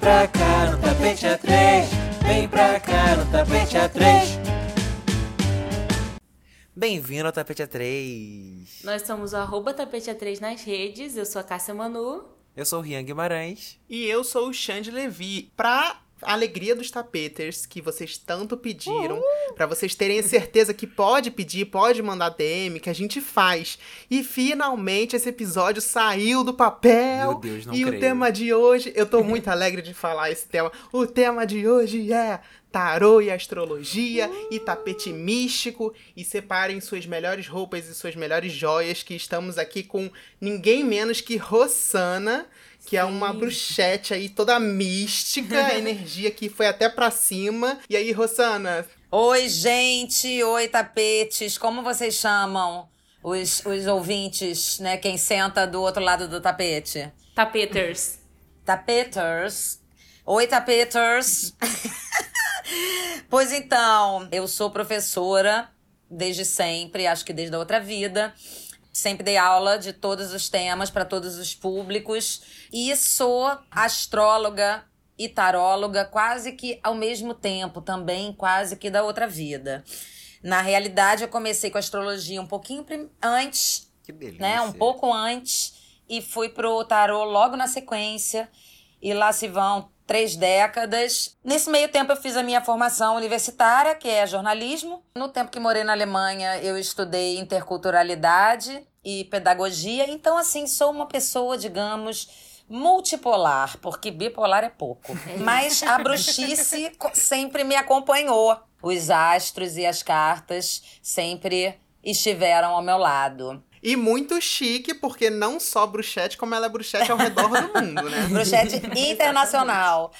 pra cá no tapete a três. Vem pra cá no tapete a três. Bem-vindo ao Tapete A3. Nós somos o arroba tapete A3 nas redes. Eu sou a Cássia Manu. Eu sou o Rian Guimarães. E eu sou o Xande Levi. Pra alegria dos tapeters que vocês tanto pediram, pra vocês terem certeza que pode pedir, pode mandar DM, que a gente faz. E finalmente esse episódio saiu do papel. Meu Deus, não E o creio. tema de hoje, eu tô muito alegre de falar esse tema. O tema de hoje é tarô e astrologia e tapete místico. E separem suas melhores roupas e suas melhores joias, que estamos aqui com ninguém menos que Rossana, que é uma bruxete aí toda mística, a energia que foi até pra cima. E aí, Rossana, Oi, gente! Oi, tapetes! Como vocês chamam os, os ouvintes, né? Quem senta do outro lado do tapete? Tapeters. Tapeters. Oi, tapeters! pois então, eu sou professora desde sempre, acho que desde a outra vida. Sempre dei aula de todos os temas para todos os públicos. E sou astróloga e taróloga quase que ao mesmo tempo, também quase que da outra vida. Na realidade, eu comecei com astrologia um pouquinho antes, Que delícia. né? Um pouco antes. E fui pro tarô logo na sequência. E lá se vão três décadas. Nesse meio tempo, eu fiz a minha formação universitária, que é jornalismo. No tempo que morei na Alemanha, eu estudei interculturalidade e pedagogia. Então, assim, sou uma pessoa, digamos, multipolar, porque bipolar é pouco. Mas a bruxice sempre me acompanhou. Os astros e as cartas sempre estiveram ao meu lado. E muito chique, porque não só bruxete, como ela é bruxete ao redor do mundo, né? Bruxete internacional.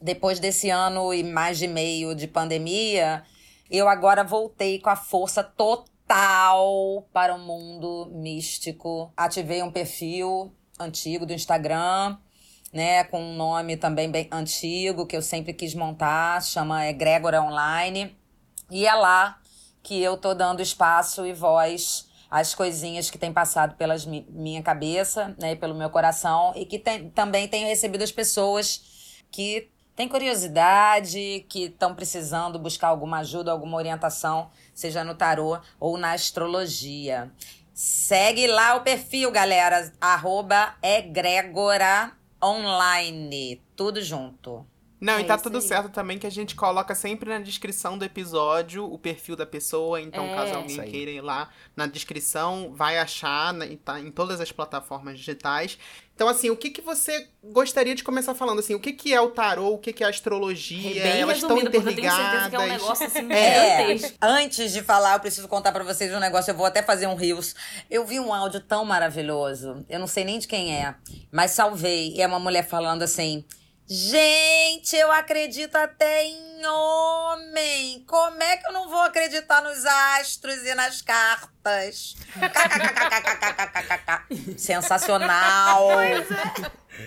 Depois desse ano e mais de meio de pandemia, eu agora voltei com a força total para o mundo místico. Ativei um perfil antigo do Instagram, né, com um nome também bem antigo que eu sempre quis montar, chama Egrégora Online. E é lá que eu tô dando espaço e voz às coisinhas que têm passado pela minha cabeça, né, e pelo meu coração, e que tem- também tenho recebido as pessoas que têm curiosidade, que estão precisando buscar alguma ajuda, alguma orientação, seja no tarô ou na astrologia. Segue lá o perfil, galera, arroba tudo junto. Não, É e tá tudo aí. certo também que a gente coloca sempre na descrição do episódio o perfil da pessoa. Então, É. caso alguém queira ir lá na descrição, vai achar né, e tá em todas as plataformas digitais. Então, assim, o que, que você gostaria de começar falando? Assim, o que, que é o tarô? O que, que é a astrologia? Bem Elas estão porque eu tenho certeza interligadas. que é um negócio assim É, antes de falar, eu preciso contar pra vocês um negócio. Eu vou até fazer um rios. Eu vi um áudio tão maravilhoso. Eu não sei nem de quem é, mas salvei. E é uma mulher falando assim: Gente, eu acredito até em homem. Como é que eu não vou acreditar nos astros e nas cartas? Sensacional.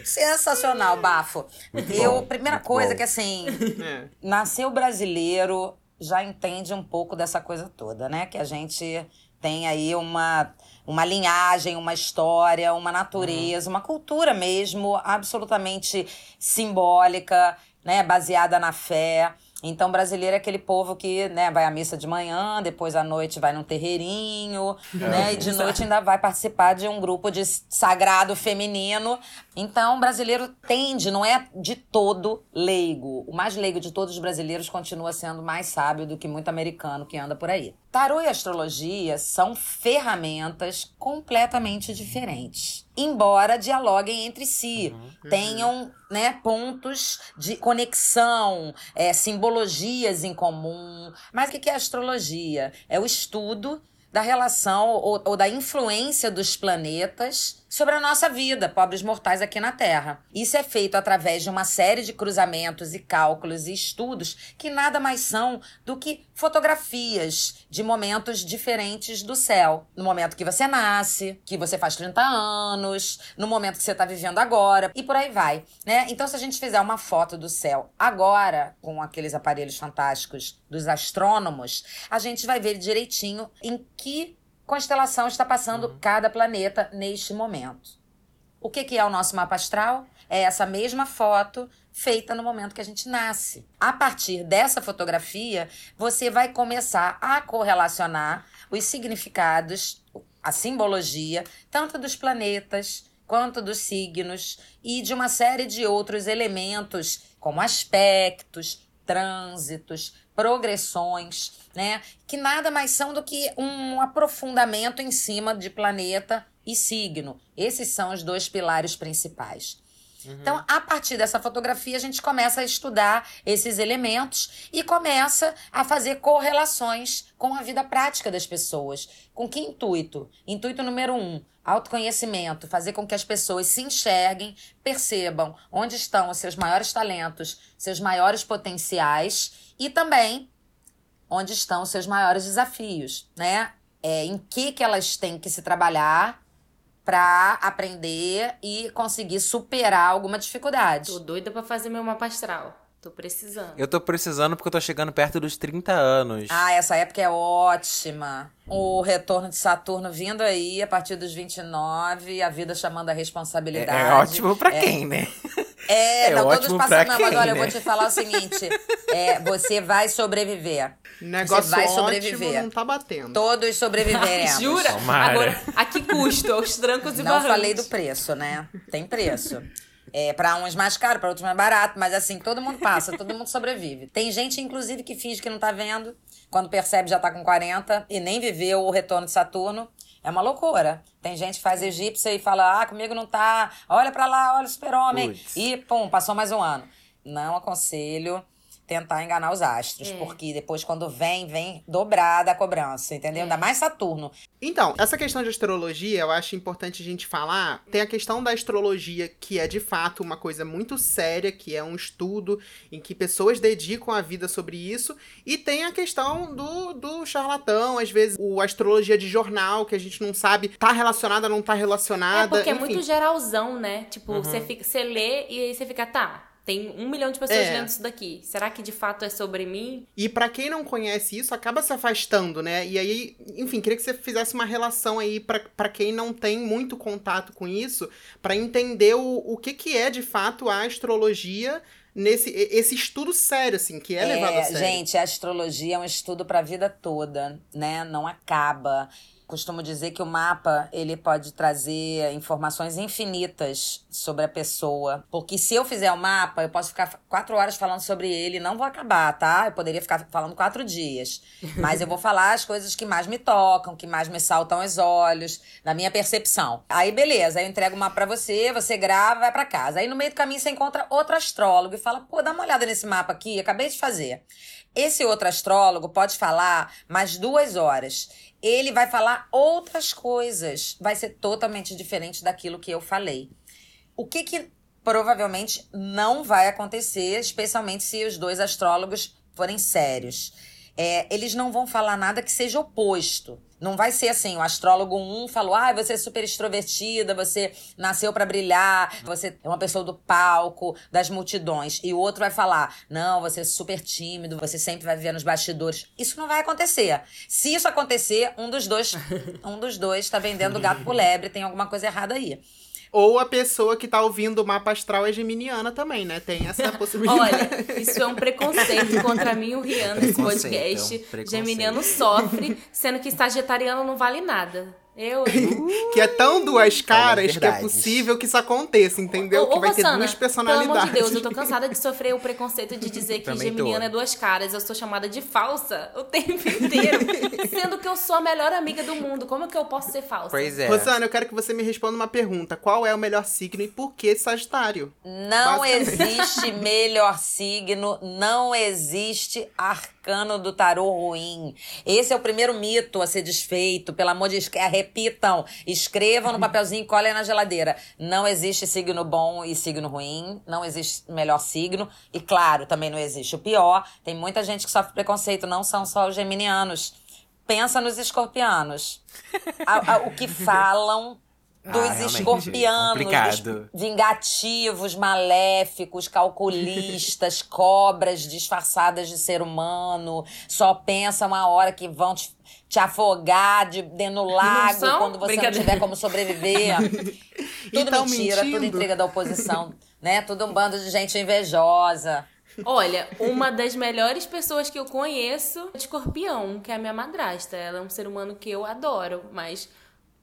Sensacional, bafo. Eu, primeira coisa bom. que assim, É. nasceu brasileiro já entende um pouco dessa coisa toda, né? Que a gente tem aí uma, uma linhagem, uma história, uma natureza, uma cultura mesmo absolutamente simbólica, né? Baseada na fé. Então, brasileiro é aquele povo que né, vai à missa de manhã, depois à noite vai num terreirinho, né? E de noite ainda vai participar de um grupo de sagrado feminino. Então, brasileiro tende, não é de todo leigo. O mais leigo de todos os brasileiros continua sendo mais sábio do que muito americano que anda por aí. Tarô e astrologia são ferramentas completamente diferentes, embora dialoguem entre si, tenham né, pontos de conexão, é, simbologias em comum. Mas o que que é astrologia? É o estudo da relação ou, ou da influência dos planetas sobre a nossa vida, pobres mortais aqui na Terra. Isso é feito através de uma série de cruzamentos e cálculos e estudos que nada mais são do que fotografias de momentos diferentes do céu. No momento que você nasce, que você faz 30 anos, no momento que você está vivendo agora, e por aí vai, né? Então, se a gente fizer uma foto do céu agora, com aqueles aparelhos fantásticos dos astrônomos, a gente vai ver direitinho em que constelação está passando cada planeta neste momento. O que, que é o nosso mapa astral? É essa mesma foto feita no momento que a gente nasce. A partir dessa fotografia, você vai começar a correlacionar os significados, a simbologia, tanto dos planetas quanto dos signos e de uma série de outros elementos, como aspectos, trânsitos, progressões, né? Que nada mais são do que um aprofundamento em cima de planeta e signo. Esses são os dois pilares principais. Então, a partir dessa fotografia, a gente começa a estudar esses elementos e começa a fazer correlações com a vida prática das pessoas. Com que intuito? Intuito número um, autoconhecimento, fazer com que as pessoas se enxerguem, percebam onde estão os seus maiores talentos, seus maiores potenciais e também onde estão os seus maiores desafios, né? É, em que, que elas têm que se trabalhar para aprender e conseguir superar alguma dificuldade. Tô doida pra fazer meu mapa astral. Tô precisando. Eu tô precisando porque eu tô chegando perto dos 30 anos. Ah, essa época é ótima. O retorno de Saturno vindo aí a partir dos 29, a vida chamando a é, responsabilidade. é ótimo pra É. quem, né? É, É não, todos passam. Não, quem, olha, eu né? vou te falar o seguinte: é, você vai sobreviver. Negócio vai ótimo sobreviver. não tá batendo. Todos sobreviveremos. Jura? Tomara. Agora, a que custo? Aos trancos e Não barrancos. falei do preço, né? Tem preço. É, para uns mais caro, para outros mais barato, mas assim, todo mundo passa, todo mundo sobrevive. Tem gente, inclusive, que finge que não tá vendo, quando percebe já tá com 40 e nem viveu o retorno de Saturno. É uma loucura. Tem gente que faz egípcia e fala: ah, comigo não tá, olha pra lá, olha o super-homem. E, pum, passou mais um ano. Não aconselho tentar enganar os astros, É. porque depois, quando vem, vem dobrada a cobrança, entendeu? Ainda mais Saturno. Então, essa questão de astrologia, eu acho importante a gente falar. Tem a questão da astrologia, que é de fato uma coisa muito séria, que é um estudo em que pessoas dedicam a vida sobre isso. E tem a questão do, do charlatão, às vezes, o astrologia de jornal, que a gente não sabe tá relacionada, não tá É relacionada. porque é enfim. muito geralzão, né? Tipo, você, fica, você lê e aí você fica, tá, tem um milhão de pessoas É. lendo isso daqui. Será que de fato é sobre mim? E pra quem não conhece isso, acaba se afastando, né? E aí, enfim, queria que você fizesse uma relação aí pra pra quem não tem muito contato com isso, pra entender o, o que que é de fato a astrologia nesse esse estudo sério, assim, que é, levado a sério. Gente, a astrologia é um estudo para a vida toda, né? Não acaba. Costumo dizer que o mapa ele pode trazer informações infinitas sobre a pessoa. Porque se eu fizer o mapa, eu posso ficar quatro horas falando sobre ele e não vou acabar, tá? Eu poderia ficar falando quatro dias. Mas eu vou falar as coisas que mais me tocam, que mais me saltam aos olhos, na minha percepção. Aí, beleza, eu entrego o mapa pra você, você grava, vai pra casa. Aí no meio do caminho você encontra outro astrólogo e fala: pô, dá uma olhada nesse mapa aqui, acabei de fazer. Esse outro astrólogo pode falar mais duas horas. Ele vai falar outras coisas. Vai ser totalmente diferente daquilo que eu falei. O que que provavelmente não vai acontecer, especialmente se os dois astrólogos forem sérios. É, eles não vão falar nada que seja oposto. Não vai ser assim, o astrólogo um falou: "Ah, você é super extrovertida, você nasceu pra brilhar, você é uma pessoa do palco, das multidões". E o outro vai falar: "Não, você é super tímido, você sempre vai viver nos bastidores". Isso não vai acontecer. Se isso acontecer, um dos dois, um dos dois tá vendendo gato por lebre, tem alguma coisa errada aí. Ou a pessoa que tá ouvindo o mapa astral é geminiana também, né? Tem essa possibilidade. Olha, isso é um preconceito contra mim e o Rian nesse podcast. é um preconceito. Geminiano sofre, sendo que sagitariano não vale nada. Eu. que é tão duas caras que é possível que isso aconteça, entendeu? Ô, que ô, vai ter Rossana, duas Pelo personalidades. amor de Deus, eu tô cansada de sofrer o preconceito de dizer que geminiana é duas caras. Eu sou chamada de falsa o tempo inteiro. sendo que eu sou a melhor amiga do mundo. Como que eu posso ser falsa? Pois é. Rosana, eu quero que você me responda uma pergunta. Qual é o melhor signo e por que Sagitário? Não existe melhor signo, não existe arcano do tarô ruim. Esse é o primeiro mito a ser desfeito. Pelo amor de Deus, é, repitam, escrevam no papelzinho e colhem na geladeira. Não existe signo bom e signo ruim, não existe melhor signo. E claro, também não existe o pior. Tem muita gente que sofre preconceito, não são só os geminianos. Pensa nos escorpianos. A- a- o que falam Ah, dos realmente. escorpianos, Complicado. dos vingativos, maléficos, calculistas, cobras disfarçadas de ser humano, só pensam a hora que vão te, te afogar de, dentro do lago quando você não tiver como sobreviver. tudo Então, mentira, tudo mentindo. intriga da oposição, né? Tudo um bando de gente invejosa. Olha, uma das melhores pessoas que eu conheço é de escorpião, que é a minha madrasta. Ela é um ser humano que eu adoro, mas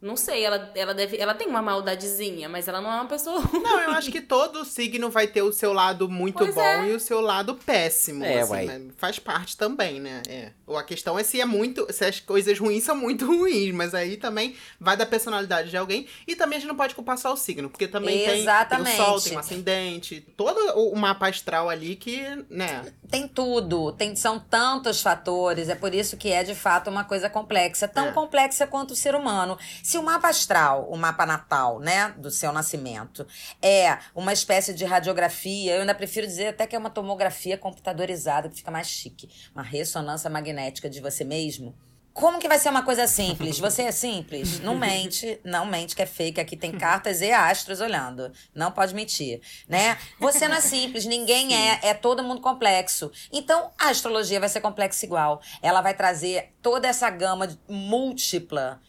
não sei, ela, ela deve. Ela tem uma maldadezinha, mas ela não é uma pessoa. Não, eu acho que todo signo vai ter o seu lado muito Pois bom é. e o seu lado péssimo. É, assim, uai. né? Faz parte também, né? É. Ou a questão é se é muito. Se as coisas ruins são muito ruins, mas aí também vai da personalidade de alguém. E também a gente não pode culpar só o signo, porque também tem, tem o Exatamente. sol, tem o ascendente, todo o o mapa astral ali que, né? Tem tudo, tem, são tantos fatores, é por isso que é de fato uma coisa complexa, tão É. complexa quanto o ser humano. Se o mapa astral, o mapa natal, né, do seu nascimento, é uma espécie de radiografia, eu ainda prefiro dizer até que é uma tomografia computadorizada, que fica mais chique, uma ressonância magnética de você mesmo. Como que vai ser uma coisa simples? Você é simples? Não mente, não mente que é fake. Aqui tem cartas e astros olhando. Não pode mentir, né? Você não é simples, ninguém é, é todo mundo complexo. Então, a astrologia vai ser complexa igual. Ela vai trazer toda essa gama múltipla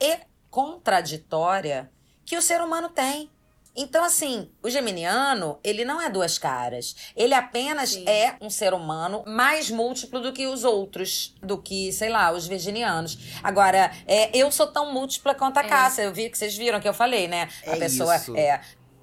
e contraditória que o ser humano tem. Então, assim, o geminiano, ele não é duas caras. Ele apenas Sim. é um ser humano mais múltiplo do que os outros, do que, sei lá, os virginianos. Agora, é, eu sou tão múltipla quanto a É. Cássia. Eu vi que vocês viram que eu falei, né? A É pessoa isso. é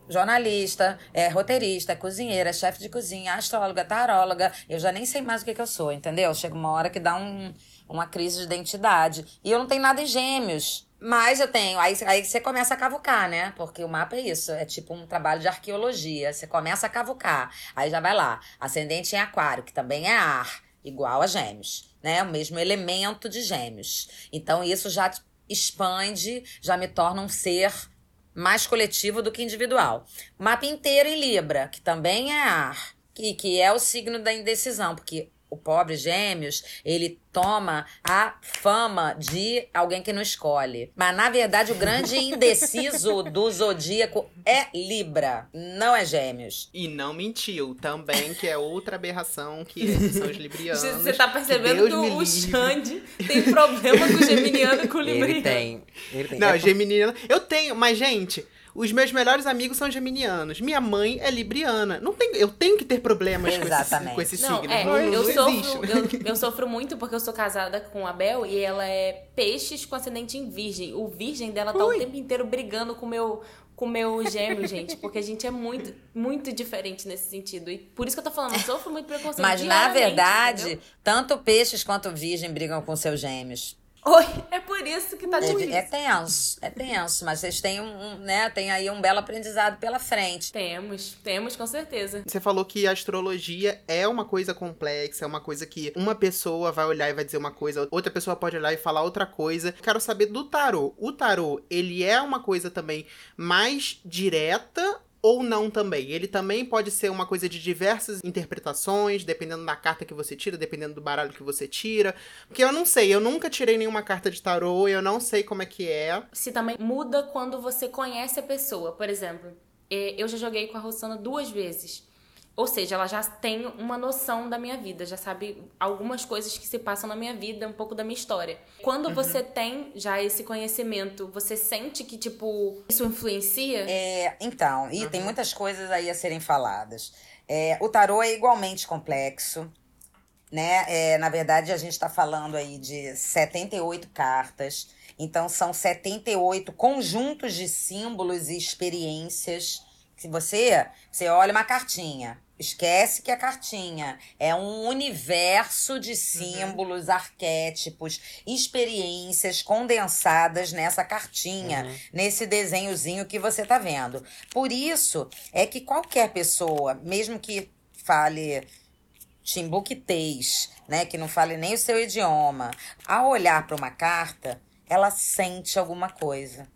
jornalista, é roteirista, é cozinheira, é chefe de cozinha, astróloga, taróloga. Eu já nem sei mais o que, que eu sou, entendeu? Chega uma hora que dá um, uma crise de identidade. E eu não tenho nada em gêmeos. Mas eu tenho. Aí, aí você começa a cavucar, né? Porque o mapa é isso. É tipo um trabalho de arqueologia. Você começa a cavucar. Aí já vai lá. Ascendente em aquário, que também é ar, igual a gêmeos. Né? O mesmo elemento de gêmeos. Então isso já expande, já me torna um ser mais coletivo do que individual. Mapa inteiro em Libra, que também é ar, que, que é o signo da indecisão, porque o pobre Gêmeos, ele toma a fama de alguém que não escolhe. Mas, na verdade, o grande indeciso do zodíaco é Libra, não é Gêmeos. E não mentiu também, que é outra aberração que são os librianos. Você tá percebendo que, me o. Xande tem problema com o geminiano e com o libriano. Ele tem. Ele tem. Não, É geminiano. Eu tenho, mas, gente, os meus melhores amigos são geminianos. Minha mãe é libriana. Não tem, eu tenho que ter problemas com esse, Exatamente. com esse Não, signo. é, não, eu, não sofro, existe, né? eu, eu sofro muito porque eu sou casada com a Bel e ela é peixes com ascendente em virgem. O virgem dela tá o tempo inteiro brigando com o meu com meu gêmeo, gente, porque a gente é muito, muito diferente nesse sentido. E por isso que eu tô falando, eu sofro muito preconceito. Mas, na verdade, entendeu? tanto peixes quanto virgem brigam com seus gêmeos. Oi, é por isso que tá É, difícil. é tenso, é tenso, mas vocês têm um, um, né, tem aí um belo aprendizado pela frente. Temos, temos com certeza. Você falou que a astrologia é uma coisa complexa, é uma coisa que uma pessoa vai olhar e vai dizer uma coisa, outra pessoa pode olhar e falar outra coisa. Quero saber do tarô. O tarô, ele é uma coisa também mais direta ou não também? Ele também pode ser uma coisa de diversas interpretações, dependendo da carta que você tira, dependendo do baralho que você tira. Porque eu não sei, eu nunca tirei nenhuma carta de tarô, eu não sei como é que é. Se também muda quando você conhece a pessoa. Por exemplo, eh, eu já joguei com a Rossana duas vezes. Ou seja, ela já tem uma noção da minha vida, já sabe algumas coisas que se passam na minha vida, um pouco da minha história. Quando você tem já esse conhecimento, você sente que, tipo, isso influencia? É, então, e tem muitas coisas aí a serem faladas. É, o tarô é igualmente complexo, né? É, na verdade, a gente está falando aí de 78 cartas. Então, são 78 conjuntos de símbolos e experiências. Se você, você olha uma cartinha, esquece que a cartinha é um universo de símbolos, arquétipos, experiências condensadas nessa cartinha, nesse desenhozinho que você tá vendo. Por isso é que qualquer pessoa, mesmo que fale timbuquitês, né, que não fale nem o seu idioma, ao olhar para uma carta, ela sente alguma coisa.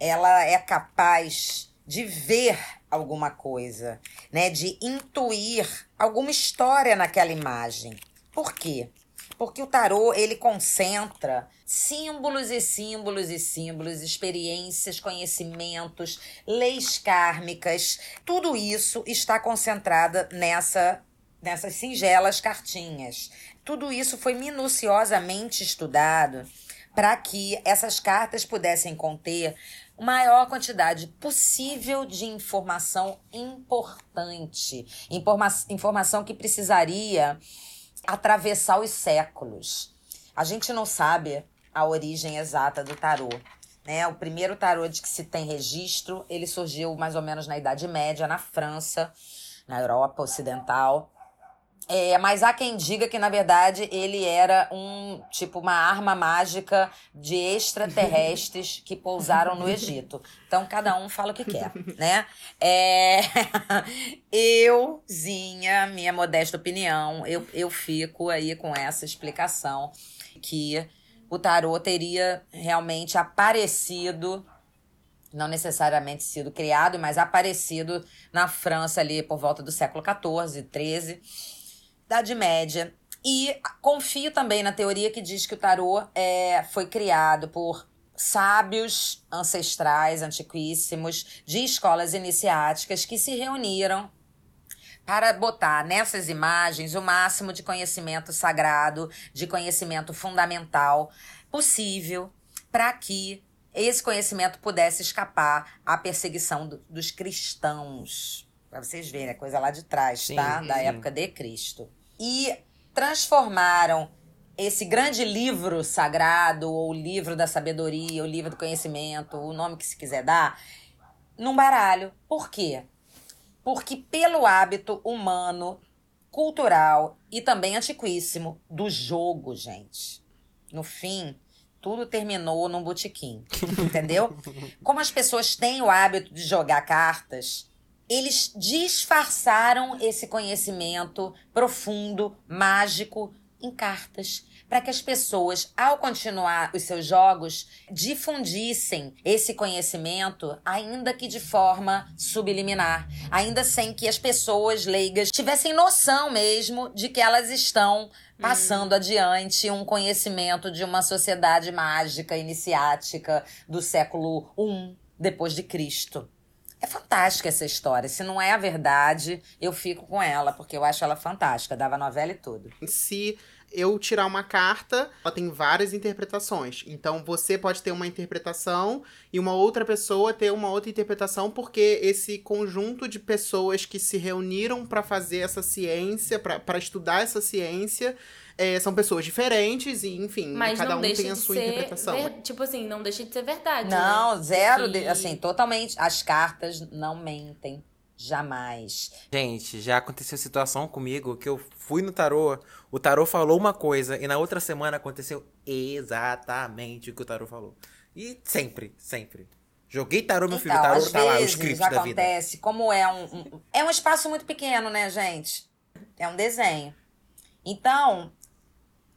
Ela é capaz de ver alguma coisa, né, de intuir alguma história naquela imagem. Por quê? Porque o tarô, ele concentra símbolos e símbolos e símbolos, experiências, conhecimentos, leis kármicas. Tudo isso está concentrado nessa nessas singelas cartinhas. Tudo isso foi minuciosamente estudado para que essas cartas pudessem conter maior quantidade possível de informação importante, informa informação que precisaria atravessar os séculos. A gente não sabe a origem exata do tarô. Né? O primeiro tarô de que se tem registro, ele surgiu mais ou menos na Idade Média, na França, na Europa Ocidental. É, mas há quem diga que, na verdade, ele era um tipo uma arma mágica de extraterrestres que pousaram no Egito. Então, cada um fala o que quer, né? É... Euzinha, minha modesta opinião, eu, eu fico aí com essa explicação que o tarô teria realmente aparecido não necessariamente sido criado, mas aparecido na França ali por volta do século XIV, XIII Idade Média. E confio também na teoria que diz que o tarô é, foi criado por sábios ancestrais, antiquíssimos, de escolas iniciáticas que se reuniram para botar nessas imagens o máximo de conhecimento sagrado, de conhecimento fundamental possível, para que esse conhecimento pudesse escapar à perseguição do, dos cristãos. Para vocês verem, é coisa lá de trás, Sim, tá? Da sim. época de Cristo e transformaram esse grande livro sagrado, ou livro da sabedoria, ou livro do conhecimento, o nome que se quiser dar, num baralho. Por quê? Porque pelo hábito humano, cultural e também antiquíssimo do jogo, gente. No fim, tudo terminou num botequim, entendeu? Como as pessoas têm o hábito de jogar cartas, eles disfarçaram esse conhecimento profundo, mágico, em cartas, para que as pessoas, ao continuar os seus jogos, difundissem esse conhecimento, ainda que de forma subliminar, ainda sem que as pessoas leigas tivessem noção mesmo de que elas estão passando adiante um conhecimento de uma sociedade mágica iniciática do século I depois de Cristo. É fantástica essa história. Se não é a verdade, eu fico com ela, porque eu acho ela fantástica. Dava novela e tudo. Se eu tirar uma carta, ela tem várias interpretações. Então você pode ter uma interpretação e uma outra pessoa ter uma outra interpretação, porque esse conjunto de pessoas que se reuniram para fazer essa ciência, para estudar essa ciência, é, são pessoas diferentes e, enfim, Mas cada um tem a sua ser interpretação. ver- Tipo assim, não deixa de ser verdade. Não, né? zero. Que- de- assim, totalmente. As cartas não mentem. Jamais. Gente, já aconteceu situação comigo que eu fui no tarô, o tarô falou uma coisa e na outra semana aconteceu exatamente o que o tarô falou. E sempre, sempre. Joguei tarô, meu filho, o Então, tarô tá lá, o script da vida. acontece, como é um, um- É um espaço muito pequeno, né, gente? É um desenho. Então,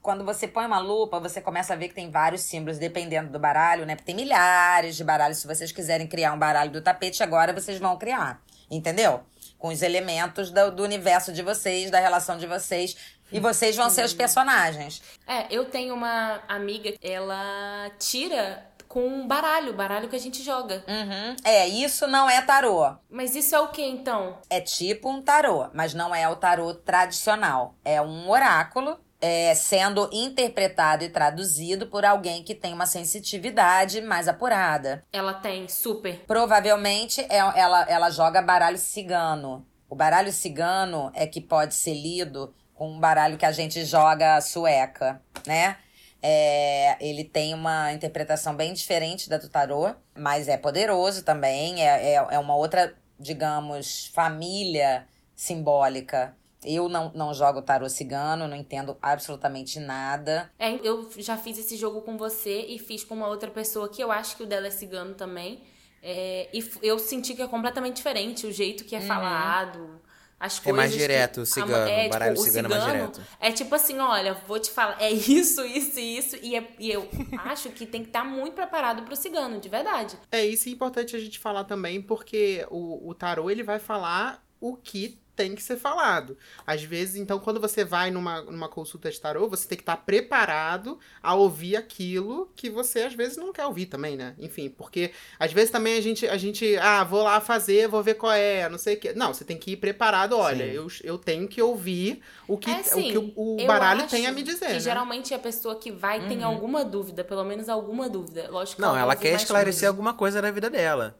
quando você põe uma lupa, você começa a ver que tem vários símbolos, dependendo do baralho, né? Porque tem milhares de baralhos. Se vocês quiserem criar um baralho do tapete, agora vocês vão criar. Entendeu? Com os elementos do, do universo de vocês, da relação de vocês. E vocês vão ser os personagens. É, eu tenho uma amiga, ela tira com um baralho, baralho que a gente joga. Uhum. É, isso não é tarô. Mas isso é o que então? É tipo um tarô, mas não é o tarô tradicional. É um oráculo é, sendo interpretado e traduzido por alguém que tem uma sensitividade mais apurada. Ela tem super. Provavelmente é- ela, ela joga baralho cigano. O baralho cigano é que pode ser lido com um baralho que a gente joga sueca, né? É, ele tem uma interpretação bem diferente da do tarô, mas é poderoso também. É, é, é uma outra, digamos, família simbólica. Eu não, não jogo tarô cigano, não entendo absolutamente nada. É, eu já fiz esse jogo com você e fiz com uma outra pessoa que eu acho que o dela é cigano também. É, e eu senti que é completamente diferente o jeito que é falado. As É coisas mais que- direto o a- cigano, o baralho o cigano é mais direto. É tipo assim, olha, vou te falar, é isso, isso e isso. E, é- e eu acho que tem que estar muito preparado pro cigano, de verdade. É isso é importante a gente falar também, porque o, o tarô ele vai falar o que tem que ser falado. Às vezes, então, quando você vai numa, numa consulta de tarô, você tem que estar preparado a ouvir aquilo que você às vezes não quer ouvir também, né? Enfim, porque às vezes também a gente, a gente ah, vou lá fazer, vou ver qual é, não sei o quê. Não, você tem que ir preparado, olha, eu, eu tenho que ouvir o que, É, o, assim, que o, o eu baralho tem a me dizer, Que né? geralmente a pessoa que vai tem alguma dúvida, pelo menos alguma dúvida. Lógico que Não, vai ela ouvir quer esclarecer alguma coisa da vida dela.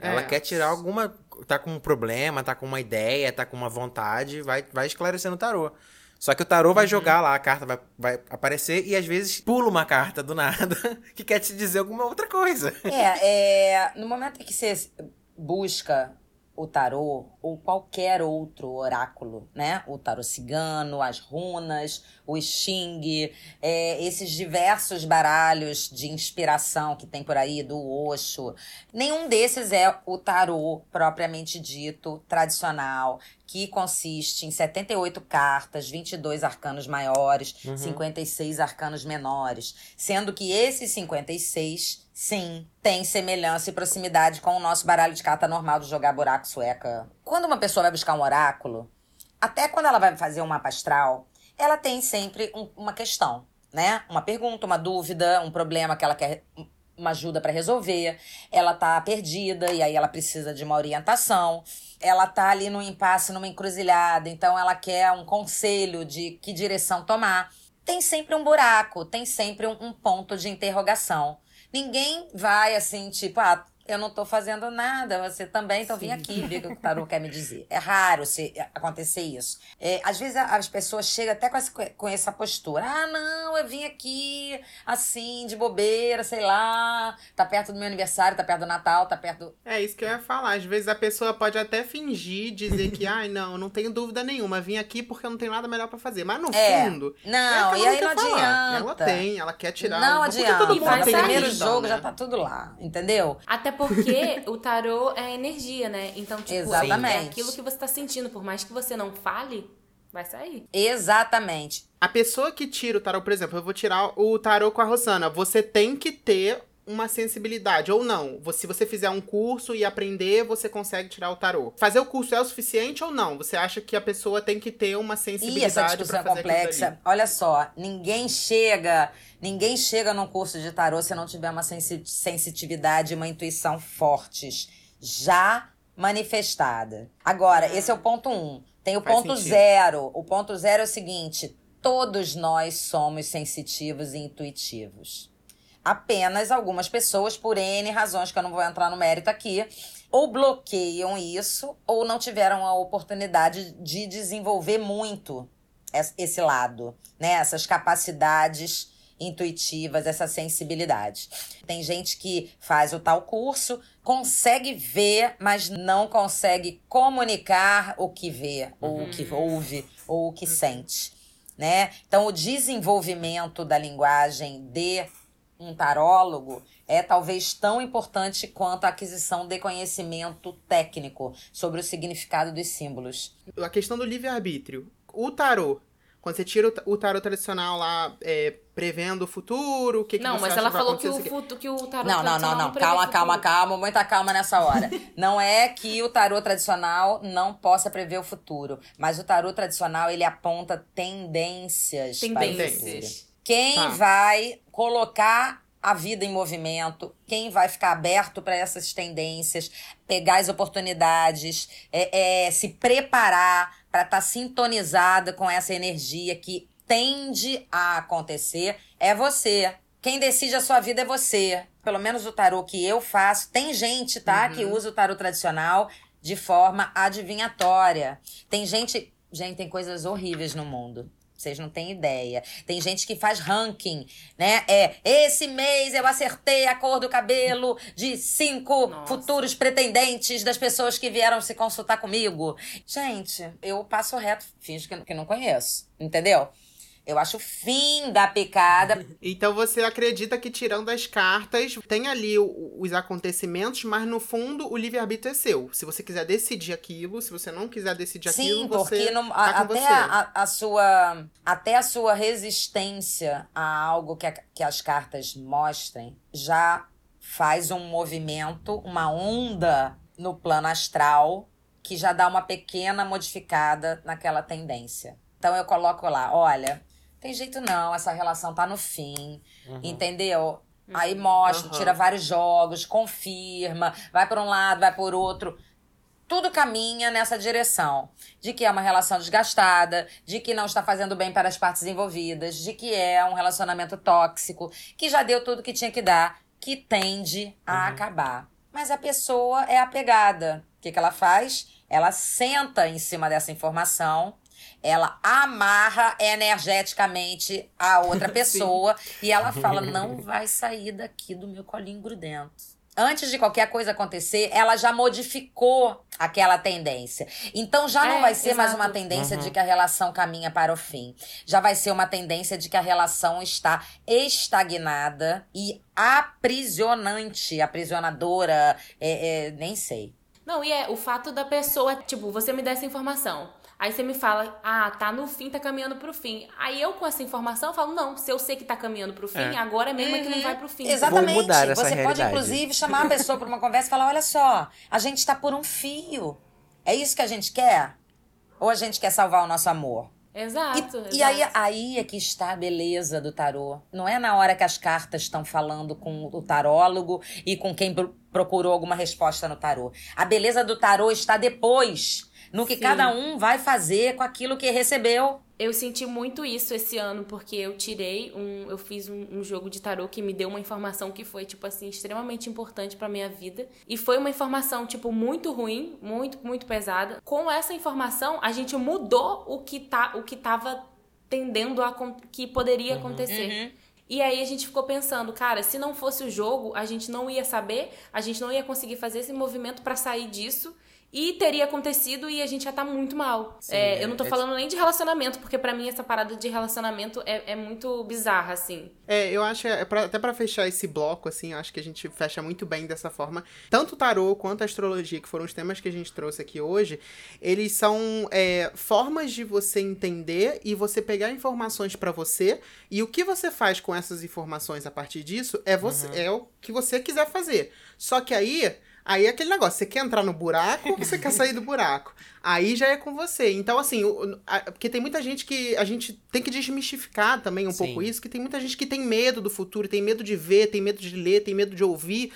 Ela É. quer tirar alguma. Tá com um problema, tá com uma ideia, tá com uma vontade, vai, vai esclarecer no tarô. Só que o tarô Uhum. vai jogar lá, a carta vai, vai aparecer e às vezes pula uma carta do nada que quer te dizer alguma outra coisa. É, é, no momento que você busca o tarô ou qualquer outro oráculo, né? O tarô cigano, as runas, o Xing, é, esses diversos baralhos de inspiração que tem por aí, do Osho. Nenhum desses é o tarô propriamente dito, tradicional, que consiste em 78 cartas, 22 arcanos maiores, 56 arcanos menores, sendo que esses 56, sim, têm semelhança e proximidade com o nosso baralho de carta normal de jogar buraco sueca. Quando uma pessoa vai buscar um oráculo, até quando ela vai fazer um mapa astral, ela tem sempre um- uma questão, né? Uma pergunta, uma dúvida, um problema que ela quer uma ajuda para resolver. Ela tá perdida e aí ela precisa de uma orientação. Ela tá ali no impasse, numa encruzilhada, então ela quer um conselho de que direção tomar. Tem sempre um buraco, tem sempre um, um ponto de interrogação. Ninguém vai assim, tipo, ah, eu não tô fazendo nada, você também, então vem aqui ver o que o tarô quer me dizer. É raro se acontecer isso. É, às vezes as pessoas chegam até com essa, com essa postura. Ah, não, eu vim aqui assim, de bobeira, sei lá. Tá perto do meu aniversário, tá perto do Natal, tá perto do. É isso que eu ia falar. Às vezes a pessoa pode até fingir, dizer que, ai, não, não tenho dúvida nenhuma, vim aqui porque eu não tenho nada melhor pra fazer. Mas no É. fundo. Não, e aí não falar. adianta. Ela tem, ela quer tirar. Não adianta. todo E mundo no tem sair, primeiro jogo né? já tá tudo lá, entendeu? Até porque o tarô é energia, né? Então, tipo, Exatamente. é aquilo que você tá sentindo. Por mais que você não fale, vai sair. Exatamente. A pessoa que tira o tarô, por exemplo, eu vou tirar o tarô com a Rosana. Você tem que ter uma sensibilidade, ou não. Se você fizer um curso e aprender, você consegue tirar o tarô. Fazer o curso é o suficiente ou não? Você acha que a pessoa tem que ter uma E sensibilidade essa pra discussão é fazer complexa. Olha só, ninguém chega, ninguém chega num curso de tarô se não tiver uma sensi- sensitividade e uma intuição fortes, já manifestada. Agora, esse é o ponto um. Tem o ponto sentido. zero. O ponto zero é o seguinte: todos nós somos sensitivos e intuitivos. Apenas algumas pessoas, por N razões que eu não vou entrar no mérito aqui, ou bloqueiam isso, ou não tiveram a oportunidade de desenvolver muito es- esse lado, né? Essas capacidades intuitivas, essa sensibilidade. Tem gente que faz o tal curso, consegue ver, mas não consegue comunicar o que vê, ou o que ouve, ou o que sente, né? Então, o desenvolvimento da linguagem de um tarólogo é talvez tão importante quanto a aquisição de conhecimento técnico sobre o significado dos símbolos. A questão do livre-arbítrio. O tarô. Quando você tira o ta- o tarô tradicional lá, é, prevendo o futuro, o que, que não, você mas acha ela vai falou que o, futu, que o tarô Não, não, não, tradicional não. prevê Calma, calma, calma. Muita calma nessa hora. Não é que o tarô tradicional não possa prever o futuro, mas o tarô tradicional ele aponta tendências. para o futuro. Tendências. Quem Tá. vai colocar a vida em movimento, quem vai ficar aberto para essas tendências, pegar as oportunidades, é, é, se preparar para estar sintonizada com essa energia que tende a acontecer, é você. Quem decide a sua vida é você. Pelo menos o tarô que eu faço. Tem gente, tá, que usa o tarô tradicional de forma adivinhatória. Tem gente. Gente, tem coisas horríveis no mundo. Vocês não têm ideia. Tem gente que faz ranking, né? É, esse mês eu acertei a cor do cabelo de cinco Nossa. futuros pretendentes das pessoas que vieram se consultar comigo. Gente, eu passo reto, finjo que, que não conheço, entendeu? Eu acho o fim da picada. Então você acredita que tirando as cartas, tem ali o- os acontecimentos, mas no fundo o livre-arbítrio é seu. Se você quiser decidir aquilo, se você não quiser decidir aquilo, Sim, você porque não- tá a- até a, a sua até a sua resistência a algo que, a- que as cartas mostrem já faz um movimento, uma onda no plano astral que já dá uma pequena modificada naquela tendência. Então eu coloco lá, olha, tem jeito não, essa relação tá no fim, entendeu? Aí mostra, Uhum. tira vários jogos, confirma, vai por um lado, vai por outro. Tudo caminha nessa direção. De que é uma relação desgastada, de que não está fazendo bem para as partes envolvidas, de que é um relacionamento tóxico, que já deu tudo que tinha que dar, que tende a acabar. Mas a pessoa é apegada. O que, que ela faz? Ela senta em cima dessa informação, ela amarra energeticamente a outra pessoa e ela fala: não vai sair daqui do meu colinho grudento. Antes de qualquer coisa acontecer, ela já modificou aquela tendência. Então já não É, vai ser mais exato. uma tendência de que a relação caminha para o fim. Já vai ser uma tendência de que a relação está estagnada e aprisionante, aprisionadora, é, é, nem sei. Não, e é o fato da pessoa, tipo, você me dá essa informação. Aí você me fala, ah, tá no fim, tá caminhando pro fim. Aí eu, com essa informação, falo, não, se eu sei que tá caminhando pro fim, É. agora mesmo é que não vai pro fim. Exatamente. Vou mudar essa Você pode, realidade. inclusive, chamar a pessoa para uma conversa e falar: olha só, a gente está por um fio. É isso que a gente quer? Ou a gente quer salvar o nosso amor? Exato. E, e aí, exato. aí é que está a beleza do tarô. Não é na hora que as cartas estão falando com o tarólogo e com quem pro- procurou alguma resposta no tarô. A beleza do tarô está depois, no que Sim. cada um vai fazer com aquilo que recebeu. Eu senti muito isso esse ano, porque eu tirei um. Eu fiz um, um jogo de tarô que me deu uma informação que foi, tipo assim, extremamente importante pra minha vida. E foi uma informação, tipo, muito ruim, muito, muito pesada. Com essa informação, a gente mudou o que, tá, o que tava tendendo a que poderia acontecer. E aí a gente ficou pensando, cara, se não fosse o jogo, a gente não ia saber, a gente não ia conseguir fazer esse movimento pra sair disso. E teria acontecido e a gente já tá muito mal. Sim, É, eu não tô é- falando nem de relacionamento, porque pra mim essa parada de relacionamento é, é muito bizarra, assim. É, eu acho, é pra- até pra fechar esse bloco, assim, eu acho que a gente fecha muito bem dessa forma. Tanto o tarô quanto a astrologia, que foram os temas que a gente trouxe aqui hoje, eles são é, formas de você entender e você pegar informações pra você. E o que você faz com essas informações a partir disso é, você, é o que você quiser fazer. Só que aí. Aí é aquele negócio, você quer entrar no buraco ou você quer sair do buraco? Aí já é com você. Então, assim, o- a- porque tem muita gente que a gente tem que desmistificar também um Sim. pouco isso, que tem muita gente que tem medo do futuro, tem medo de ver, tem medo de ler, tem medo de ouvir.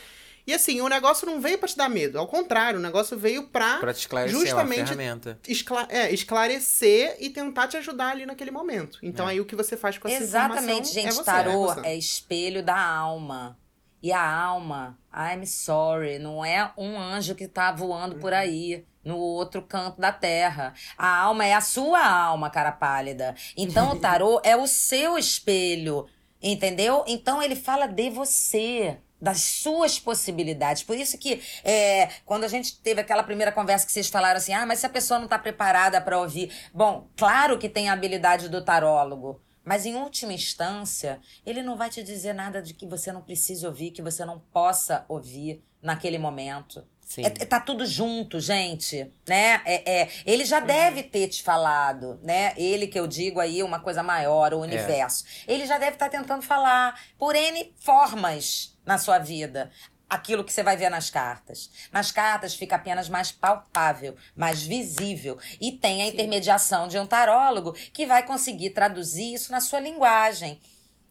E assim, o negócio não veio pra te dar medo, ao contrário, o negócio veio pra, Pra te esclarecer Justamente- uma ferramenta. escla- é, esclarecer e tentar te ajudar ali naquele momento. Então É. aí o que você faz com essa Exatamente, informação gente. é você, tarô é é espelho da alma. E a alma, I'm sorry, não é um anjo que tá voando por aí no outro canto da terra. A alma é a sua alma, cara pálida. Então o tarô é o seu espelho, entendeu? Então ele fala de você. Das suas possibilidades. Por isso que é, quando a gente teve aquela primeira conversa que vocês falaram assim, ah, mas se a pessoa não tá preparada para ouvir. Bom, claro que tem a habilidade do tarólogo. Mas em última instância, ele não vai te dizer nada de que você não precise ouvir, que você não possa ouvir naquele momento. Sim. É, é- tá tudo junto, gente, né? É, é, ele já deve ter te falado, né? Ele que eu digo aí, uma coisa maior, o universo. Ele já deve estar tentando falar por N formas na sua vida. Aquilo que você vai ver nas cartas. Nas cartas fica apenas mais palpável, mais visível. E tem a intermediação de um tarólogo que vai conseguir traduzir isso na sua linguagem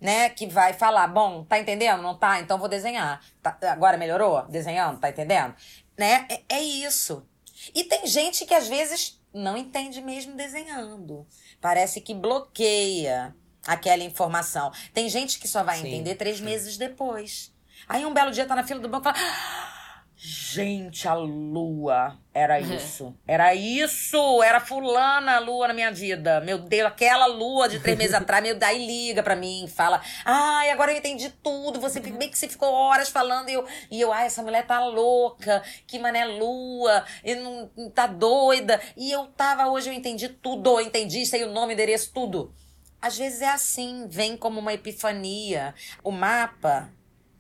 né? Que vai falar, bom, tá entendendo? Não tá? Então vou desenhar. Tá- agora melhorou? Desenhando, tá entendendo? Né? É, é isso. E tem gente que às vezes não entende mesmo desenhando. Parece que bloqueia aquela informação. Tem gente que só vai Sim, entender três meses depois. Aí um belo dia tá na fila do banco e fala. "Ah, Gente, a lua era isso. Era isso. Era fulana a lua na minha vida. Meu Deus, aquela lua de três meses atrás. Meu, daí liga pra mim, fala. Ai, agora eu entendi tudo. Você bem que você ficou horas falando. E eu, e eu ai, essa mulher tá louca. Que mané lua. E não tá doida. E eu tava hoje, eu entendi tudo. Eu entendi, sei o nome, endereço, tudo. Às vezes é assim, vem como uma epifania. O mapa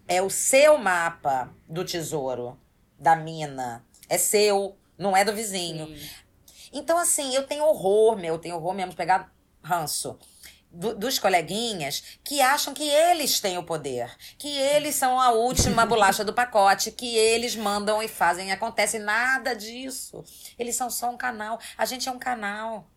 é o seu mapa do tesouro, da mina. É seu, não é do vizinho. Então, assim, eu tenho horror, meu, eu tenho horror mesmo de pegar ranço do- dos coleguinhas que acham que eles têm o poder, que eles são a última bolacha do pacote, que eles mandam e fazem e acontece nada disso. Eles são só um canal. A gente é um canal.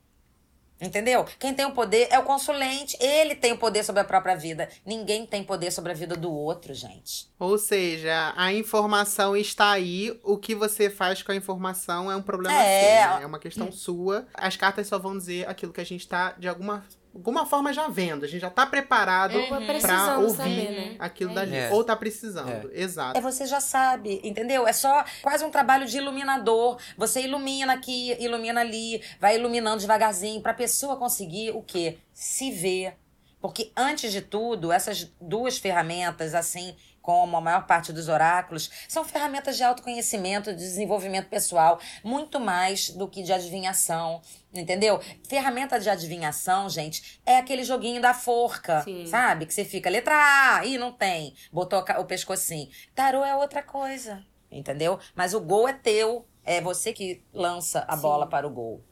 Entendeu? Quem tem o poder é o consulente. Ele tem o poder sobre a própria vida. Ninguém tem poder sobre a vida do outro, gente. Ou seja, a informação está aí, o que você faz com a informação é um problema É. seu, né? É uma questão sua. As cartas só vão dizer aquilo que a gente tá, de alguma, alguma forma, já vendo. A gente já tá preparado pra precisando ouvir saber, né? aquilo É dali. isso. Ou tá precisando. Exato. É você já sabe, entendeu? É só quase um trabalho de iluminador. Você ilumina aqui, ilumina ali, vai iluminando devagarzinho pra pessoa conseguir o quê? Se ver. Porque antes de tudo, essas duas ferramentas assim, como a maior parte dos oráculos, são ferramentas de autoconhecimento, de desenvolvimento pessoal, muito mais do que de adivinhação, entendeu? Ferramenta de adivinhação, gente, é aquele joguinho da forca, Sim. sabe? Que você fica letra A, e não tem, botou o pescocinho. Tarô é outra coisa, entendeu? Mas o gol é teu, é você que lança a Sim. bola para o gol.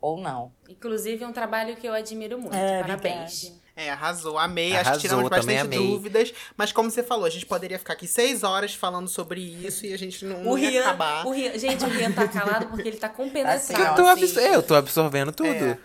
Ou não. Inclusive, é um trabalho que eu admiro muito. É, Parabéns. verdade. É, arrasou. Amei. Acho Arrasou, que tiramos bastante amei. dúvidas. Mas como você falou, a gente poderia ficar aqui seis horas falando sobre isso e a gente não, O não ia Rian, acabar. o Rian, gente, o Rian tá calado porque ele tá compenetrado. Assim, Eu tô, absor- eu tô absorvendo tudo. É.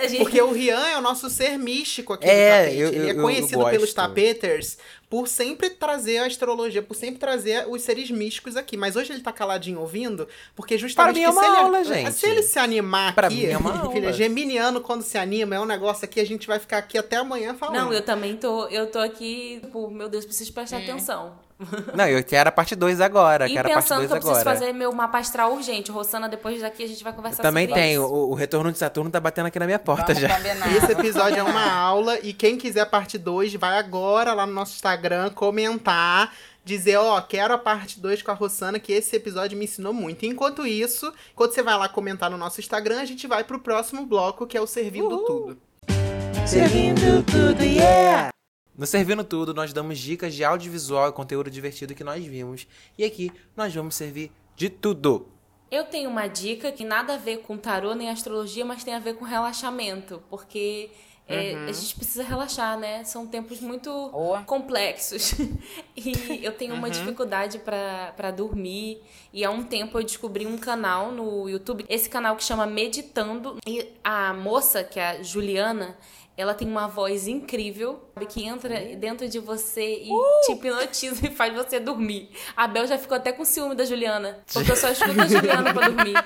A gente- Porque o Rian é o nosso ser místico aqui É, do tapete. eu- Ele eu- é eu conhecido pelos tapeters por sempre trazer a astrologia, por sempre trazer os seres místicos aqui. Mas hoje ele tá caladinho ouvindo, porque justamente Para mim é que se uma ele, aula, gente. se ele se animar Pra aqui, mim é uma ele é aula. geminiano quando se anima, é um negócio aqui, a gente vai ficar aqui até amanhã falando. Não, eu também tô, eu tô aqui, tipo, meu Deus, preciso prestar atenção. Não, eu quero a parte 2 agora. E quero a parte pensando 2 que eu preciso agora. fazer meu mapa astral urgente. Rossana, depois daqui a gente vai conversar Também sobre tem. isso. O, o retorno de Saturno tá batendo aqui na minha porta Vamos já. combinar. Esse episódio é uma aula e quem quiser parte 2 vai agora lá no nosso Instagram comentar, dizer, ó, quero a parte 2 com a Rossana, que esse episódio me ensinou muito. Enquanto isso, quando você vai lá comentar no nosso Instagram, a gente vai pro próximo bloco, que é o Servindo Tudo. Servindo tudo, yeah! No Servindo Tudo, nós damos dicas de audiovisual e conteúdo divertido que nós vimos. E aqui nós vamos servir de tudo. Eu tenho uma dica que nada a ver com tarô nem astrologia, mas tem a ver com relaxamento. Porque é, a gente precisa relaxar, né? São tempos muito complexos. e eu tenho uma dificuldade pra pra dormir. E há um tempo eu descobri um canal no YouTube. Esse canal que chama Meditando. E a moça, que é a Juliana, ela tem uma voz incrível, sabe, que entra dentro de você e te hipnotiza e faz você dormir. A Bel já ficou até com ciúme da Juliana, porque eu só escuto a Juliana pra dormir.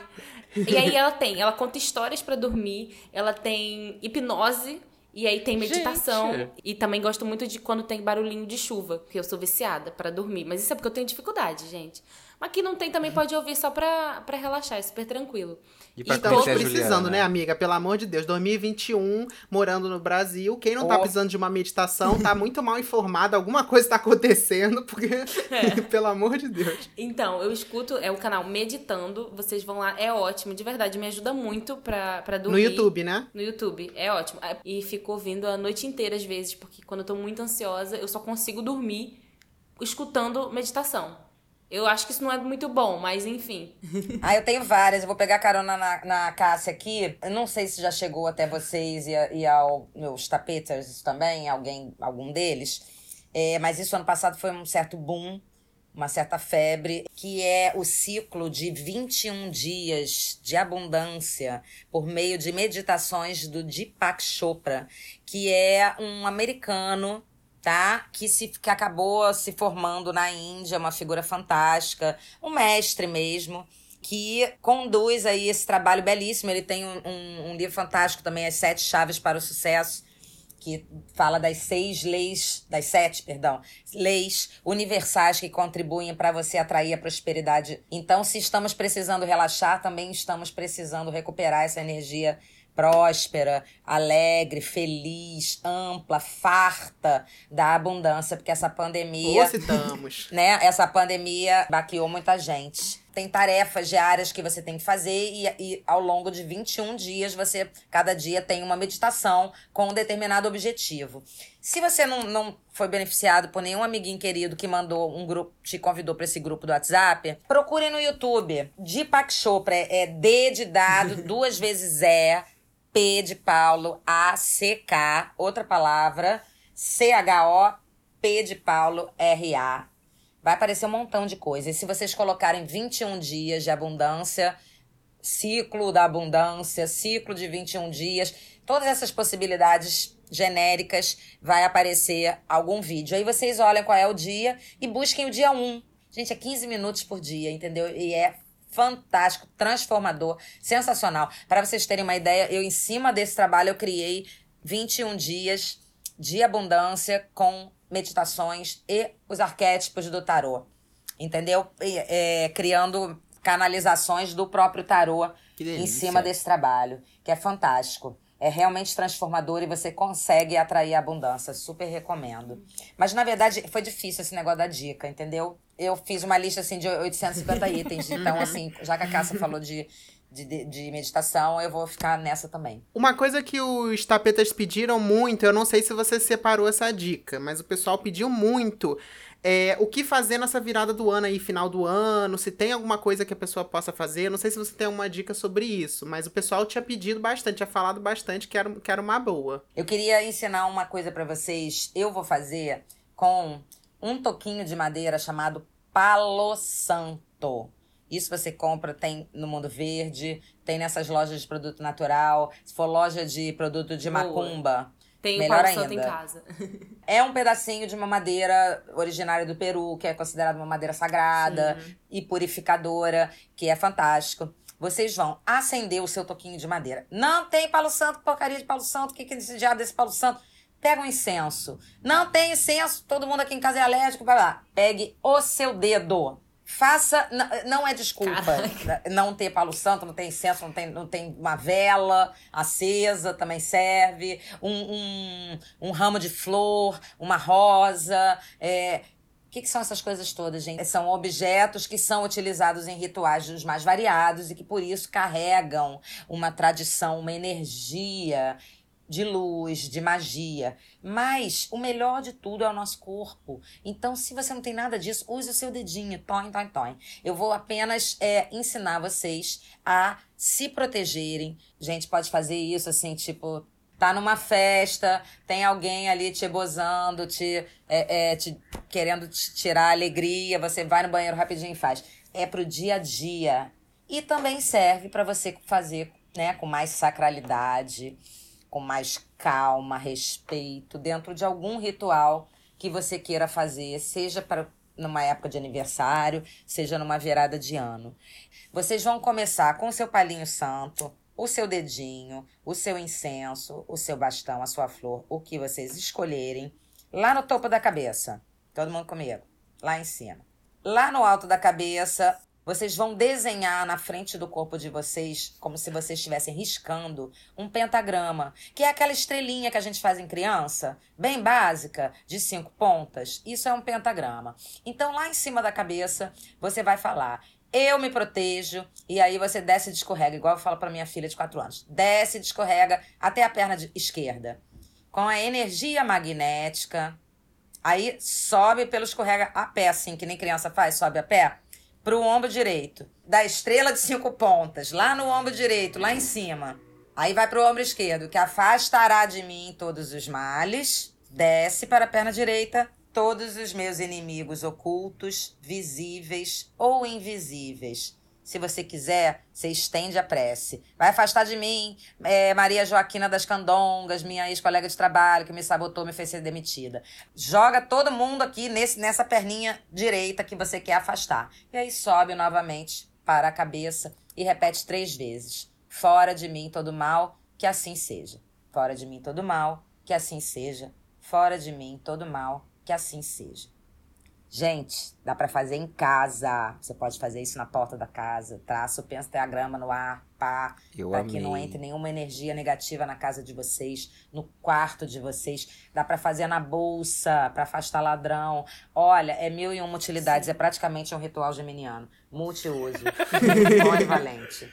E aí ela tem, ela conta histórias pra dormir, ela tem hipnose e aí tem meditação Gente. e também gosto muito de quando tem barulhinho de chuva, porque eu sou viciada pra dormir, mas isso é porque eu tenho dificuldade, gente. Mas que não tem também pode ouvir só pra, pra relaxar, é super tranquilo. E pra Estamos conhecer a precisando, Juliana, né, amiga? Pelo amor de Deus. 2021, morando no Brasil. Quem não tá Oh. precisando de uma meditação tá muito mal informado. Alguma coisa tá acontecendo, porque, pelo amor de Deus. Então, eu escuto, é o canal Meditando, vocês vão lá, é ótimo, de verdade, me ajuda muito pra, pra No dormir. YouTube, né? No YouTube, é ótimo. É, E fico ouvindo a noite inteira às vezes, porque quando eu tô muito ansiosa, eu só consigo dormir escutando meditação. Eu acho que isso não é muito bom, mas enfim. Ah, eu tenho várias. Eu vou pegar carona na, na Cássia aqui. Eu não sei se já chegou até vocês e, e ao meus tapeters também, alguém, algum deles. É, mas isso ano passado foi um certo boom, uma certa febre, que é o ciclo de 21 dias de abundância por meio de meditações do Deepak Chopra, que é um americano tá? Que, se, que acabou se formando na Índia, uma figura fantástica, um mestre mesmo, que conduz aí esse trabalho belíssimo. Ele tem um, um, um livro fantástico também, As Sete Chaves para o Sucesso, que fala das seis leis, das sete, perdão, leis universais que contribuem para você atrair a prosperidade. Então, se estamos precisando relaxar, também estamos precisando recuperar essa energia próspera, alegre, feliz, ampla, farta da abundância, porque essa pandemia Ou citamos. né? Essa pandemia baqueou muita gente. Tem tarefas diárias que você tem que fazer e, e ao longo de 21 dias você, cada dia, tem uma meditação com um determinado objetivo. Se você não, não foi beneficiado por nenhum amiguinho querido que mandou um grupo, te convidou para esse grupo do WhatsApp, procure no YouTube. Deepak Chopra é D de dado, duas vezes é, P de Paulo, A-C-K, outra palavra, C-H-O, P de Paulo, R-A. Vai aparecer um montão de coisas. E se vocês colocarem 21 dias de abundância, ciclo da abundância, ciclo de 21 dias, todas essas possibilidades genéricas, vai aparecer algum vídeo. Aí vocês olham qual é o dia e busquem o dia 1. Gente, é 15 minutos por dia, entendeu? E é fantástico, transformador, sensacional. Para vocês terem uma ideia, eu em cima desse trabalho eu criei 21 dias de abundância com meditações e os arquétipos do tarô. Entendeu? É, criando canalizações do próprio tarô em cima desse trabalho, que é fantástico. É realmente transformador e você consegue atrair a abundância. Super recomendo. Mas, na verdade, foi difícil esse negócio da dica, entendeu? Eu fiz uma lista, assim, de 850 itens. Então, assim, já que a Cássia falou de, de, de- meditação, eu vou ficar nessa também. Uma coisa que os tapetas pediram muito, eu não sei se você separou essa dica, mas o pessoal pediu muito. É, o que fazer nessa virada do ano aí, final do ano, se tem alguma coisa que a pessoa possa fazer. Eu não sei se você tem alguma dica sobre isso, mas o pessoal tinha pedido bastante, tinha falado bastante que era, que era uma boa. Eu queria ensinar uma coisa pra vocês. Eu vou fazer com um toquinho de madeira chamado Palo Santo. Isso você compra, tem no Mundo Verde, tem nessas lojas de produto natural. Se for loja de produto de Boa. macumba, Tem o Melhor Paulo Santo em ainda. casa. é um pedacinho de uma madeira originária do Peru, que é considerada uma madeira sagrada e purificadora, que é fantástico. Vocês vão acender o seu toquinho de madeira. Não tem palo santo, porcaria de palo santo. O que, que é esse diabo desse palo santo? Pega um incenso. Não tem incenso, todo mundo aqui em casa é alérgico, vai lá. Pegue o seu dedo. Faça. Não é desculpa não ter palo santo, não tem incenso, não tem, não tem uma vela acesa, também serve. Um, um, um ramo de flor, uma rosa. É, o que, que são essas coisas todas, gente? São objetos que são utilizados em rituais dos mais variados e que por isso carregam uma tradição, uma energia de luz, de magia. Mas o melhor de tudo é o nosso corpo. Então, se você não tem nada disso, use o seu dedinho. Toim, toim, toim. Eu vou apenas é, ensinar vocês a se protegerem. Gente, pode fazer isso assim, tipo, tá numa festa, tem alguém ali te bozando, te, é, é, te querendo te tirar a alegria, você vai no banheiro rapidinho e faz. É pro dia a dia. E também serve para você fazer, né, com mais sacralidade, com mais calma, respeito, dentro de algum ritual que você queira fazer, seja para numa época de aniversário, seja numa virada de ano. Vocês vão começar com o seu palinho santo, o seu dedinho, o seu incenso, o seu bastão, a sua flor, o que vocês escolherem, lá no topo da cabeça. Todo mundo comigo? Lá em cima. Lá no alto da cabeça, vocês vão desenhar na frente do corpo de vocês, como se vocês estivessem riscando, um pentagrama, que é aquela estrelinha que a gente faz em criança, bem básica, de cinco pontas. Isso é um pentagrama. Então, lá em cima da cabeça, você vai falar: eu me protejo. E aí você desce e descorrega, igual eu falo para minha filha de 4 anos. Desce e descorrega até a perna esquerda. Com a energia magnética. Aí sobe pelo escorrega a pé, assim, que nem criança faz, sobe a pé, pro ombro direito. Da estrela de cinco pontas, lá no ombro direito, lá em cima. Aí vai pro ombro esquerdo, que afastará de mim todos os males. Desce para a perna direita, todos os meus inimigos ocultos, visíveis ou invisíveis. Se você quiser, você estende a prece. Vai afastar de mim é, Maria Joaquina das Candongas, minha ex-colega de trabalho, que me sabotou, me fez ser demitida. Joga todo mundo aqui nesse, nessa perninha direita que você quer afastar. E aí sobe novamente para a cabeça e repete três vezes. Fora de mim todo mal, que assim seja. Fora de mim todo mal, que assim seja. Fora de mim todo mal, que assim seja. Gente, dá pra fazer em casa. Você pode fazer isso na porta da casa. Traça o pentagrama no ar, pá. Eu Pra que não entre nenhuma energia negativa na casa de vocês, no quarto de vocês. Dá pra fazer na bolsa, pra afastar ladrão. Olha, é mil e uma utilidades. É praticamente um ritual geminiano. Multiuso. Polivalente.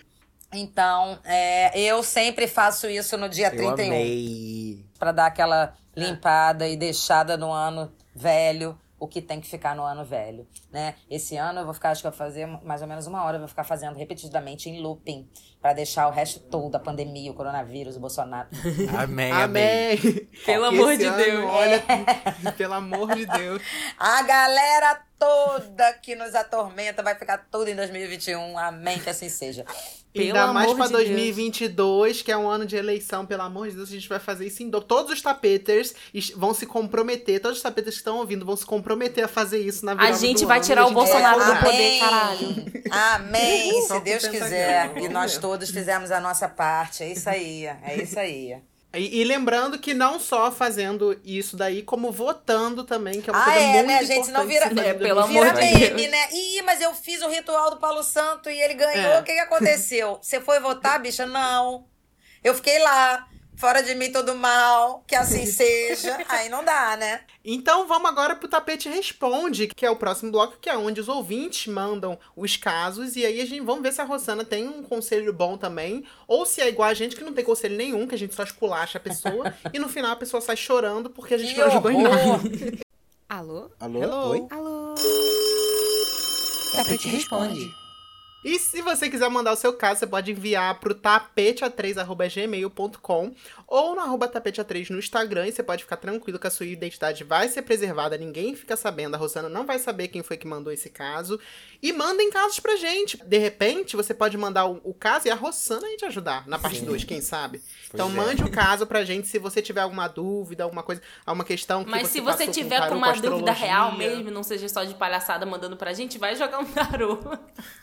Então, é, eu sempre faço isso no dia Eu 31 amei. para dar aquela limpada e deixada no ano velho. O que tem que ficar no ano velho, né? Esse ano eu vou ficar, acho que eu vou fazer mais ou menos uma hora, eu vou ficar fazendo repetidamente em looping para deixar o resto todo da pandemia, o coronavírus, o Bolsonaro. Amém, amém. Amém. Pelo amor de ano, Deus. Olha, pelo amor de Deus. A galera toda que nos atormenta vai ficar tudo em 2021. Amém, que assim seja. Pelo Ainda mais amor pra de Deus. 2022, que é um ano de eleição, pelo amor de Deus, a gente vai fazer isso em dobro. Todos os tapeters vão se comprometer, todos os tapeters que estão ouvindo vão se comprometer a fazer isso na A virada gente do vai ano, tirar a o vai Bolsonaro do poder, caralho. Amém, se Deus quiser. E nós ver. Todos fizemos a nossa parte. É isso aí, é isso aí. E, e lembrando que não só fazendo isso daí, como votando também, que é uma Ah, coisa é, muito né, gente? Não importante vira- É, pelo 2022. amor Vira de Deus. meme, né? Ih, mas eu fiz o ritual do Paulo Santo e ele ganhou. É. O que, que aconteceu? Você foi votar, bicha? Não. Eu fiquei lá. Fora de mim todo mal, que assim seja. Aí não dá, né? Então vamos agora pro Tapete Responde, que é o próximo bloco, que é onde os ouvintes mandam os casos. E aí a gente vamos ver se a Rosana tem um conselho bom também. Ou se é igual a gente, que não tem conselho nenhum, que a gente só esculacha a pessoa. e no final a pessoa sai chorando porque a gente Que não ajudou em nada. Alô? Alô? Hello. Oi? Alô? Tapete responde. E se você quiser mandar o seu caso, você pode enviar pro tapete3.gmail.com ou no arroba tapete3 no Instagram. E você pode ficar tranquilo que a sua identidade vai ser preservada, ninguém fica sabendo. A Rosana não vai saber quem foi que mandou esse caso. E mandem casos pra gente. De repente, você pode mandar o, o caso e a Rosana aí te ajudar na parte 2, quem sabe? então é. mande o caso pra gente se você tiver alguma dúvida, alguma coisa, alguma questão que Mas você se você tiver tarô, com uma dúvida astrologia. real mesmo, não seja só de palhaçada mandando pra gente, vai jogar um tarô.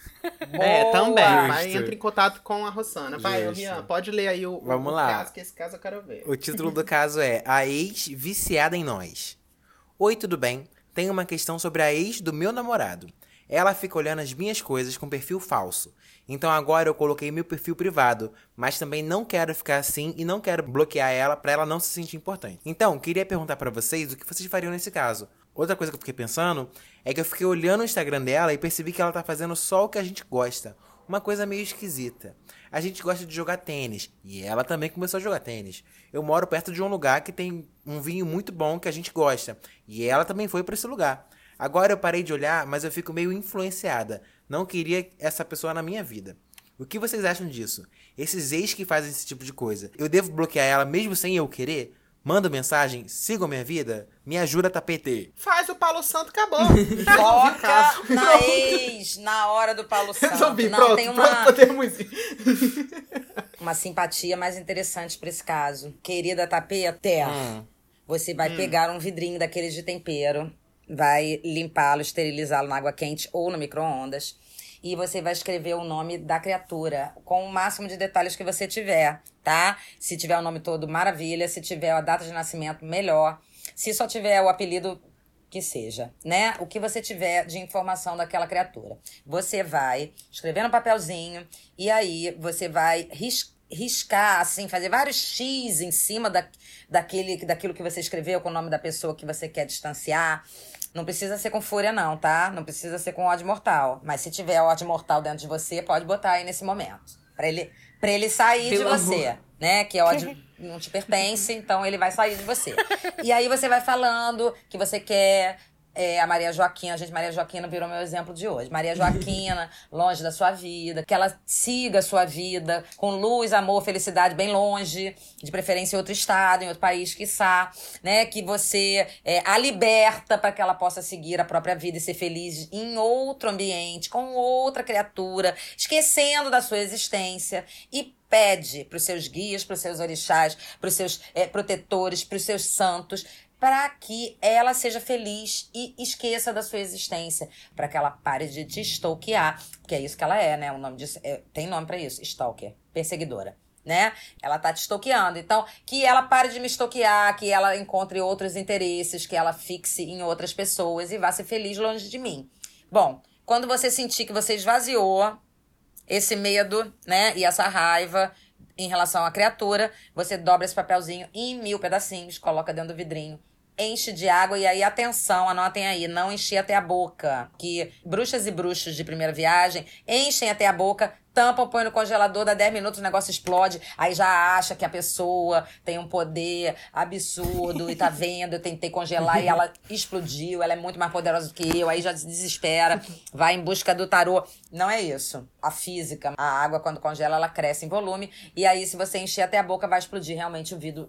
É, Boa. também. Vai, Justo. entra em contato com a Rossana. Vai. Rian, pode ler aí o, Vamos o lá. caso, que esse caso eu quero ver. O título do caso é A Ex Viciada em Nós. Oi, tudo bem? Tenho uma questão sobre a ex do meu namorado. Ela fica olhando as minhas coisas com perfil falso. Então agora eu coloquei meu perfil privado, mas também não quero ficar assim e não quero bloquear ela pra ela não se sentir importante. Então, queria perguntar pra vocês o que vocês fariam nesse caso. Outra coisa que eu fiquei pensando é que eu fiquei olhando o Instagram dela e percebi que ela tá fazendo só o que a gente gosta. Uma coisa meio esquisita. A gente gosta de jogar tênis e ela também começou a jogar tênis. Eu moro perto de um lugar que tem um vinho muito bom que a gente gosta e ela também foi pra esse lugar. Agora eu parei de olhar, mas eu fico meio influenciada. Não queria essa pessoa na minha vida. O que vocês acham disso? Esses ex que fazem esse tipo de coisa, eu devo bloquear ela mesmo sem eu querer? Manda mensagem, sigam minha vida, me ajuda tapete. Faz o Paulo Santo, acabou. Toca na ex, na hora do Paulo Santo. Resolvi, Não, pronto, tem pronto, uma, podemos ir. uma simpatia mais interessante pra esse caso. Querida Tapete, Hum. você vai pegar um vidrinho daqueles de tempero, vai limpá-lo, esterilizá-lo na água quente ou no micro-ondas. E você vai escrever o nome da criatura com o máximo de detalhes que você tiver, tá? Se tiver o nome todo, maravilha. Se tiver a data de nascimento, melhor. Se só tiver o apelido, que seja, né? O que você tiver de informação daquela criatura. Você vai escrever no papelzinho e aí você vai ris- riscar, assim, fazer vários X em cima da, daquele, daquilo que você escreveu com o nome da pessoa que você quer distanciar. Não precisa ser com fúria, não, tá? Não precisa ser com ódio mortal. Mas se tiver ódio mortal dentro de você, pode botar aí nesse momento. Pra ele, pra ele sair Pelo de você amor. né? Que ódio não te pertence, então ele vai sair de você. E aí você vai falando que você quer. É, a Maria Joaquina, gente, Maria Joaquina virou meu exemplo de hoje. Maria Joaquina, longe da sua vida, que ela siga a sua vida com luz, amor, felicidade bem longe, de preferência em outro estado, em outro país, quiçá, né? Que você é, a liberta para que ela possa seguir a própria vida e ser feliz em outro ambiente, com outra criatura, esquecendo da sua existência e pede para os seus guias, para os seus orixás, para os seus eh, protetores, para os seus santos, para que ela seja feliz e esqueça da sua existência, para que ela pare de te stalkear, porque é isso que ela é, né? O nome disso é- tem nome para isso, stalker, perseguidora. Né? Ela tá te stalkeando. Então, que ela pare de me stalkear, que ela encontre outros interesses, que ela fixe em outras pessoas e vá ser feliz longe de mim. Bom, quando você sentir que você esvaziou esse medo, né, e essa raiva em relação à criatura, você dobra esse papelzinho em mil pedacinhos, coloca dentro do vidrinho, enche de água e aí atenção, anotem aí, não encher até a boca, que bruxas e bruxos de primeira viagem enchem até a boca tampam, põe no congelador, dá 10 minutos, o negócio explode. Aí já acha que a pessoa tem um poder absurdo e tá vendo, eu tentei congelar e ela explodiu, ela é muito mais poderosa do que eu. Aí já se desespera, vai em busca do tarô. Não é isso. A física, a água, quando congela, ela cresce em volume. E aí, se você encher até a boca, vai explodir realmente o vidro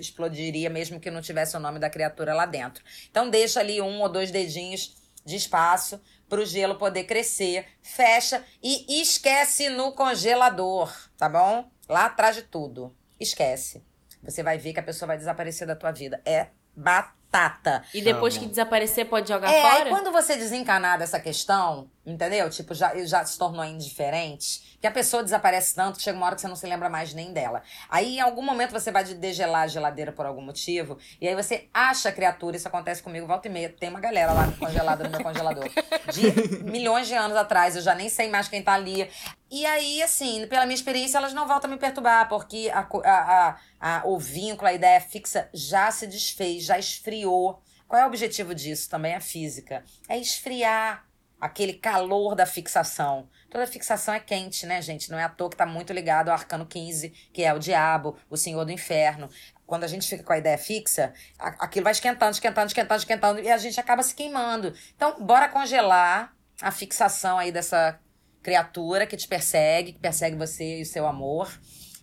explodiria mesmo que não tivesse o nome da criatura lá dentro. Então deixa ali um ou dois dedinhos de espaço para o gelo poder crescer, fecha e esquece no congelador, tá bom? Lá atrás de tudo. Esquece. Você vai ver que a pessoa vai desaparecer da tua vida. É batata. E depois que desaparecer, pode jogar É, fora? aí quando você desencanar dessa questão, entendeu? Tipo, já, já se tornou indiferente, que a pessoa desaparece tanto que chega uma hora que você não se lembra mais nem dela. Aí, em algum momento, você vai de- degelar a geladeira por algum motivo, e aí você acha a criatura, isso acontece comigo volta e meia. Tem uma galera lá congelada no meu congelador. De milhões de anos atrás, eu já nem sei mais quem tá ali. E aí, assim, pela minha experiência, elas não voltam a me perturbar, porque a, a, a, a- o vínculo, a ideia fixa já se desfez, já esfriou. Qual é o objetivo disso? Também a física. É esfriar aquele calor da fixação. Toda fixação é quente, né, gente? Não é à toa que tá muito ligado ao arcano 15, que é o diabo, o senhor do inferno. Quando a gente fica com a ideia fixa, aquilo vai esquentando, esquentando, esquentando, esquentando, e a gente acaba se queimando. Então, bora congelar a fixação aí dessa criatura que te persegue, que persegue você e o seu amor.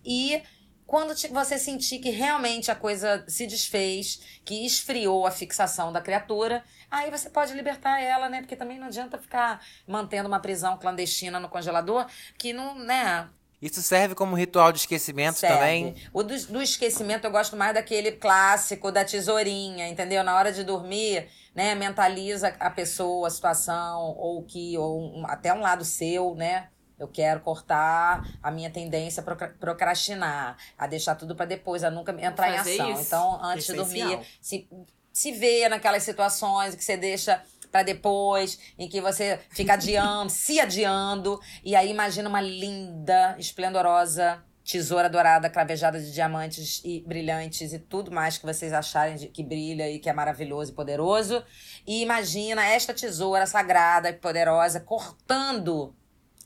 E quando você sentir que realmente a coisa se desfez, que esfriou a fixação da criatura, aí você pode libertar ela, né? Porque também não adianta ficar mantendo uma prisão clandestina no congelador, que não, né? Isso serve como ritual de esquecimento serve. também. O do, do esquecimento eu gosto mais daquele clássico da tesourinha, entendeu? Na hora de dormir, né? Mentaliza a pessoa, a situação, ou que, ou um- até um lado seu, né? Eu quero cortar a minha tendência a procra- procrastinar, a deixar tudo pra depois, a nunca entrar em ação. isso. Então, antes de Essencial. dormir, se, se vê naquelas situações que você deixa pra depois, em que você fica adiando, se adiando, e aí imagina uma linda, esplendorosa tesoura dourada cravejada de diamantes e brilhantes e tudo mais que vocês acharem de, que brilha e que é maravilhoso e poderoso. E imagina esta tesoura sagrada e poderosa cortando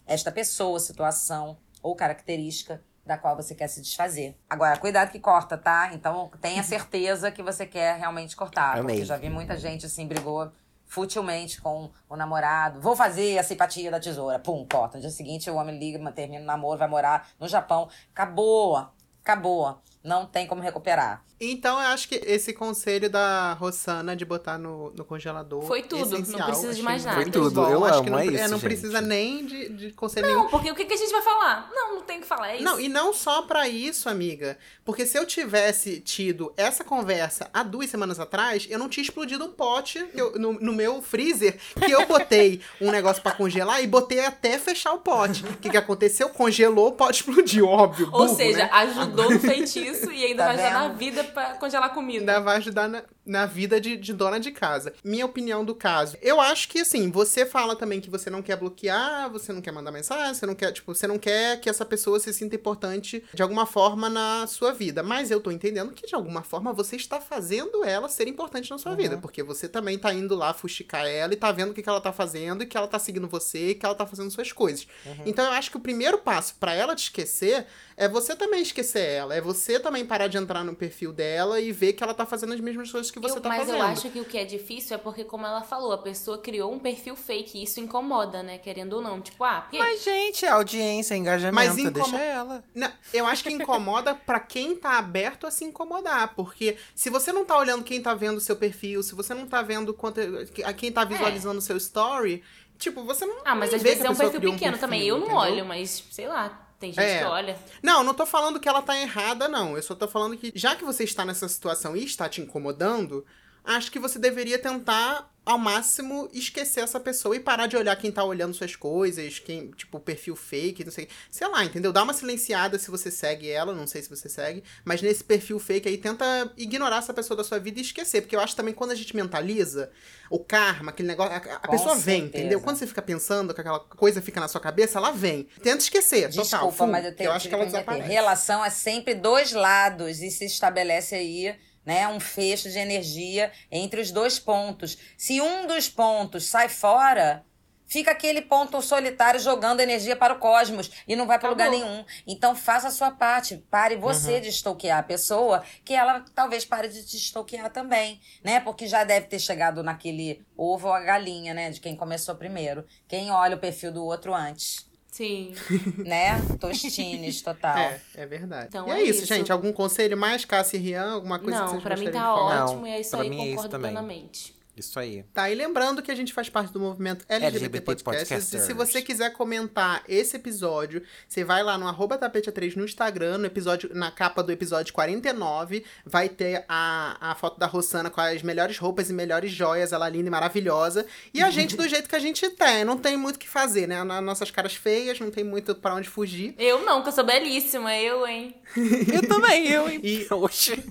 esta pessoa, situação ou característica da qual você quer se desfazer. Agora, cuidado que corta, tá? Então tenha certeza que você quer realmente cortar. Amei. Porque já vi muita gente assim, brigou futilmente com o namorado. Vou fazer a simpatia da tesoura. Pum, corta. No dia seguinte o homem liga, termina o namoro, vai morar no Japão. Acabou. Acabou. Não tem como recuperar. Então eu acho que esse conselho da Rossana de botar no, no congelador. Foi tudo, não precisa de mais nada. Foi tudo, bom. eu acho amo, que não, é isso, não gente. precisa nem de, de conselho nenhum. Não, porque o que, que a gente vai falar? Não, não tem o que falar, é isso. Não, e não só pra isso, amiga. Porque se eu tivesse tido essa conversa há duas semanas atrás, eu não tinha explodido um pote eu- no, no meu freezer que eu botei um negócio pra congelar e botei até fechar o pote. O que, que aconteceu? Congelou, o pote explodiu, óbvio. Ou burro, seja, né? ajudou no feitiço e ainda Tá vai ajudar na vida pra congelar comida. Ainda vai ajudar na, na vida de, de dona de casa. Minha opinião do caso. Eu acho que, assim, você fala também que você não quer bloquear, você não quer mandar mensagem, você não quer, tipo, você não quer que essa pessoa se sinta importante de alguma forma na sua vida. Mas eu tô entendendo que, de alguma forma, você está fazendo ela ser importante na sua vida. Porque você também tá indo lá fuxicar ela e tá vendo o que, que ela tá fazendo e que ela tá seguindo você e que ela tá fazendo suas coisas. Então eu acho que o primeiro passo pra ela te esquecer é você também esquecer ela. É você também parar de entrar no perfil dela e ver que ela tá fazendo as mesmas coisas que você Eu- tá mas fazendo. eu acho que o que é difícil é porque, como ela falou, a pessoa criou um perfil fake e isso incomoda, né? Querendo ou não. Tipo, ah, porque... Mas, gente, audiência, engajamento, Mas incomo- deixa ela. Não, eu acho que incomoda pra quem tá aberto a se incomodar. Porque se você não tá olhando quem tá vendo o seu perfil, se você não tá vendo quanto, a quem tá visualizando o seu story, tipo, você não. ah, mas às vezes é um perfil pequeno também. Eu não entendeu? olho, mas sei lá, tem gente É. que olha. Não, não tô falando que ela tá errada, não. Eu só tô falando que, já que você está nessa situação e está te incomodando, acho que você deveria tentar, ao máximo, esquecer essa pessoa e parar de olhar quem tá olhando suas coisas, quem, tipo, perfil fake, não sei. Sei lá, entendeu? Dá uma silenciada se você segue ela, não sei se você segue, mas nesse perfil fake aí, tenta ignorar essa pessoa da sua vida e esquecer. Porque eu acho também quando a gente mentaliza o karma, aquele negócio, a, a pessoa vem, certeza. entendeu? Quando você fica pensando que aquela coisa fica na sua cabeça, ela vem. Tenta esquecer, total. Desculpa, full, mas eu tenho eu acho que ela desaparece. Relação é sempre dois lados e se estabelece aí, né, um fecho de energia entre os dois pontos. Se um dos pontos sai fora, fica aquele ponto solitário jogando energia para o cosmos e não vai para lugar nenhum. Então faça a sua parte. Pare você de stalkear a pessoa, que ela talvez pare de te stalkear também, né? Porque já deve ter chegado naquele ovo ou a galinha, né? De quem começou primeiro. Quem olha o perfil do outro antes, Sim. né? Tostines, total. É, é verdade. Então e é, é isso, isso. gente. Algum conselho mais, Cássia e Rian? Alguma coisa que Não, vocês pra mim tá falar? ótimo Não, e é isso aí, mim é isso concordo também. plenamente. Isso aí. Tá, e lembrando que a gente faz parte do movimento LGBT, LGBT Podcasts. E se você quiser comentar esse episódio, você vai lá no arroba tapete 3 no Instagram, no episódio, na capa do episódio 49, vai ter a, a foto da Rossana com as melhores roupas e melhores joias, ela linda e maravilhosa. E a gente do jeito que a gente tem, não tem muito o que fazer, né? Na- Nossas caras feias, não tem muito pra onde fugir. Eu não, que eu sou belíssima, eu, hein? Eu também, eu, hein? E- Oxi.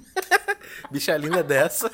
Bicha linda dessa.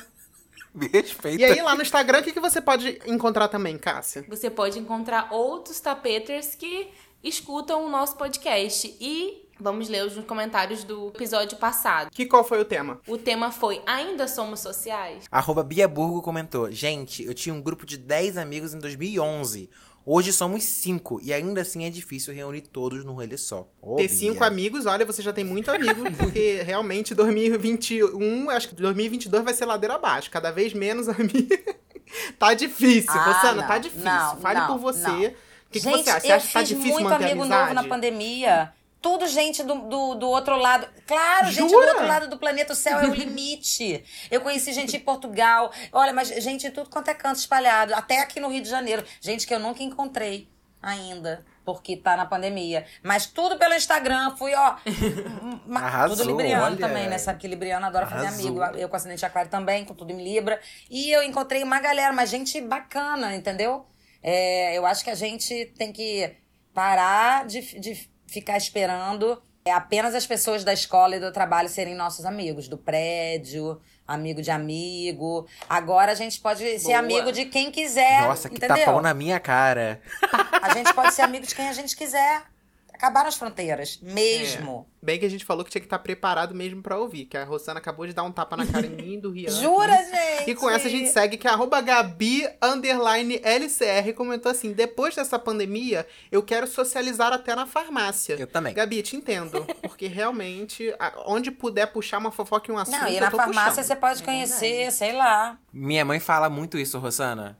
Me respeita. E aí, lá no Instagram, o que, que você pode encontrar também, Cássia? Você pode encontrar outros tapeters que escutam o nosso podcast. E vamos ler os comentários do episódio passado. Que qual foi o tema? O tema foi Ainda Somos Sociais? Arroba Bia Burgo comentou: Gente, eu tinha um grupo de 10 amigos em 2011. Hoje somos 5 e ainda assim é difícil reunir todos num rolê só. Ô, Ter Bia. cinco amigos, olha, você já tem muito amigo, porque realmente 2021, acho que 2022 vai ser ladeira abaixo, cada vez menos amigos. tá difícil, Ah, Rossana, não, tá difícil. não, Fale não, por você. O que, que gente, você acha? Você eu acha que tá fiz difícil muito manter amigo novo na pandemia. Tudo gente do, do, do outro lado. Claro, gente do Jura? outro lado do planeta. O céu é o limite. Eu conheci gente em Portugal. Olha, mas gente tudo quanto é canto espalhado. Até aqui no Rio de Janeiro. Gente que eu nunca encontrei ainda. Porque tá na pandemia. Mas tudo pelo Instagram. Fui, ó. Arrasou, tudo libriano olha. também, né? Sabe que libriano adora fazer Arrasou. amigo. Eu com acidente de aquário também, com tudo em Libra. E eu encontrei uma galera, mas gente bacana, entendeu? É, eu acho que a gente tem que parar de, de ficar esperando é, apenas as pessoas da escola e do trabalho serem nossos amigos, do prédio, amigo de amigo. Agora a gente pode ser Boa. amigo de quem quiser. Nossa, que entendeu? tapão na minha cara. A gente pode ser amigo de quem a gente quiser. Acabaram as fronteiras, mesmo. Bem que a gente falou que tinha que estar preparado mesmo pra ouvir, que a Rossana acabou de dar um tapa na cara em mim e do Rian. Jura, gente? E com essa a gente segue que a arroba Gabi underline LCR comentou assim: depois dessa pandemia, eu quero socializar até na farmácia. Eu também. Gabi, te entendo. Porque realmente, a- onde puder puxar uma fofoca e um assunto. Não, e eu na tô farmácia puxando. você pode conhecer, sei lá. Minha mãe fala muito isso, Rosana.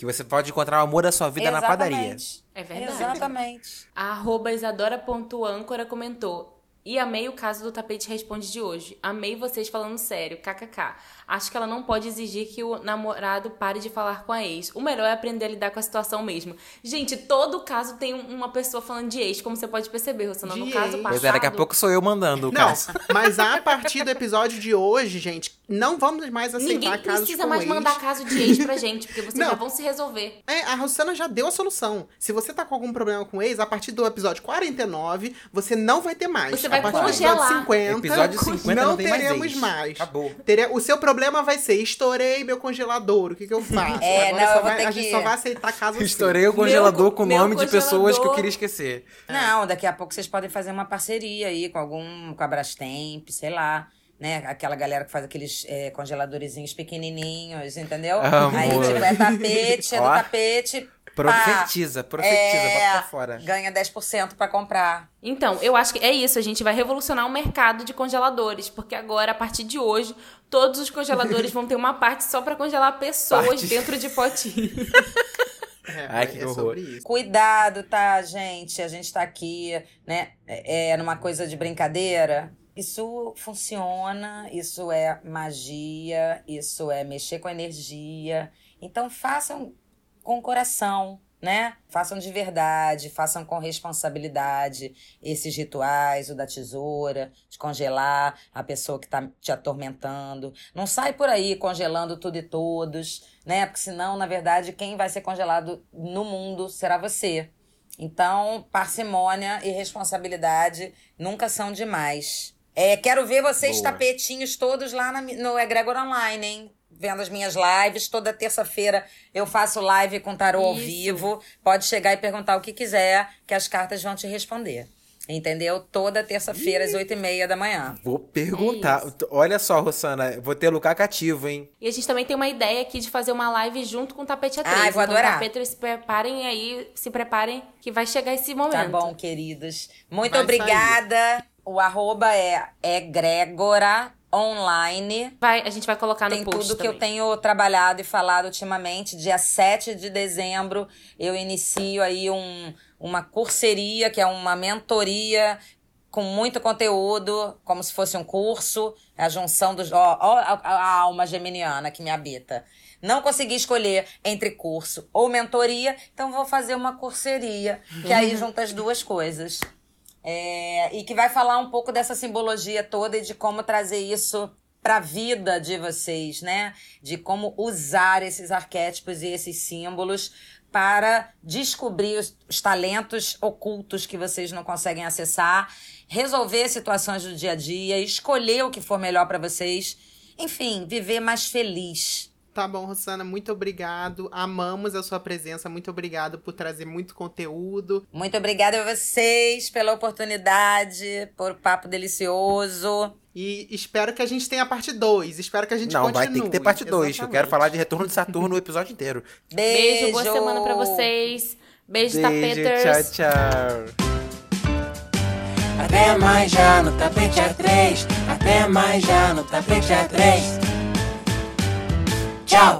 Que você pode encontrar o amor da sua vida na padaria. Exatamente. É verdade. Exatamente. A arroba isadora.âncora comentou. E amei o caso do tapete responde de hoje. Amei vocês falando sério, kkk. Acho que ela não pode exigir que o namorado pare de falar com a ex. O melhor é aprender a lidar com a situação mesmo. Gente, todo caso tem um- uma pessoa falando de ex, como você pode perceber, Rosana. No caso ex. passado... Pois é, daqui a pouco sou eu mandando o Não, caso. mas a partir do episódio de hoje, gente, não vamos mais aceitar Ninguém casos precisa com mais ex. mandar caso de ex pra gente, porque vocês Não. já vão se resolver. É, a Rossana já deu a solução. Se você tá com algum problema com ex, a partir do episódio 49, você não vai ter mais. Você a vai partir do congelar. episódio 50, Episódio 50 não, não mais teremos ex. mais. Acabou. Teria- o seu problema vai ser, estourei meu congelador, o que que eu faço? É, Agora não, só eu vai- a gente só vai aceitar caso assim. Estourei o congelador Meu- com o nome de pessoas que eu congelador- queria esquecer. Não, daqui a pouco vocês podem fazer uma parceria aí com algum, com a Brastemp, sei lá. Né? Aquela galera que faz aqueles é, congeladorzinhos pequenininhos, entendeu? Amor. Aí, tipo, é tapete, é do tapete. Profetiza, profetiza, é, bota pra fora. Ganha 10% pra comprar. Então, eu acho que é isso. A gente vai revolucionar o mercado de congeladores. Porque agora, a partir de hoje, todos os congeladores vão ter uma parte só pra congelar pessoas Parte. dentro de potinho. É, Ai, que é horror. Cuidado, tá, gente? A gente tá aqui, né? É, numa coisa de brincadeira. Isso funciona, isso é magia, isso é mexer com energia. Então façam com o coração, né? Façam de verdade, façam com responsabilidade esses rituais, o da tesoura, de congelar a pessoa que tá te atormentando. Não sai por aí congelando tudo e todos, né? Porque senão, na verdade, quem vai ser congelado no mundo será você. Então, parcimônia e responsabilidade nunca são demais. É, quero ver vocês Boa. tapetinhos todos lá na no Egregor Online, hein? Vendo as minhas lives. Toda terça-feira eu faço live com tarô ao vivo. Pode chegar e perguntar o que quiser, que as cartas vão te responder. Entendeu? Toda terça-feira, às oito e meia da manhã. Vou perguntar. Olha só, Rosana, vou ter lugar cativo, hein? E a gente também tem uma ideia aqui de fazer uma live junto com o Tapete A3. Ai, vou então, adorar. Tapete, se preparem aí, se preparem que vai chegar esse momento. Tá bom, queridos. Muito Vai obrigada. O arroba é, é Grégora Online. Vai, a gente vai colocar no Tem post tudo que também. eu tenho trabalhado e falado ultimamente. Dia 7 de dezembro, eu inicio aí um, uma curseria, que é uma mentoria com muito conteúdo, como se fosse um curso. É a junção dos. Ó, ó a, a alma geminiana que me habita. Não consegui escolher entre curso ou mentoria, então vou fazer uma curseria, que aí junta as duas coisas. É, e que vai falar um pouco dessa simbologia toda e de como trazer isso para a vida de vocês, né? De como usar esses arquétipos e esses símbolos para descobrir os, os talentos ocultos que vocês não conseguem acessar, resolver situações do dia a dia, escolher o que for melhor para vocês, enfim, viver mais feliz. Tá bom, Rosana, muito obrigado. Amamos a sua presença. Muito obrigado por trazer muito conteúdo. Muito obrigada a vocês pela oportunidade, por papo delicioso. E espero que a gente tenha a parte 2. Espero que a gente Não, continue. vai ter que ter parte 2. Eu quero falar de Retorno de Saturno o episódio inteiro. Beijo, Beijo, boa semana pra vocês. Beijo, Beijo, tapeters. tchau, tchau. Até mais já no tapete A3. Até mais já no tapete A3. Tchau!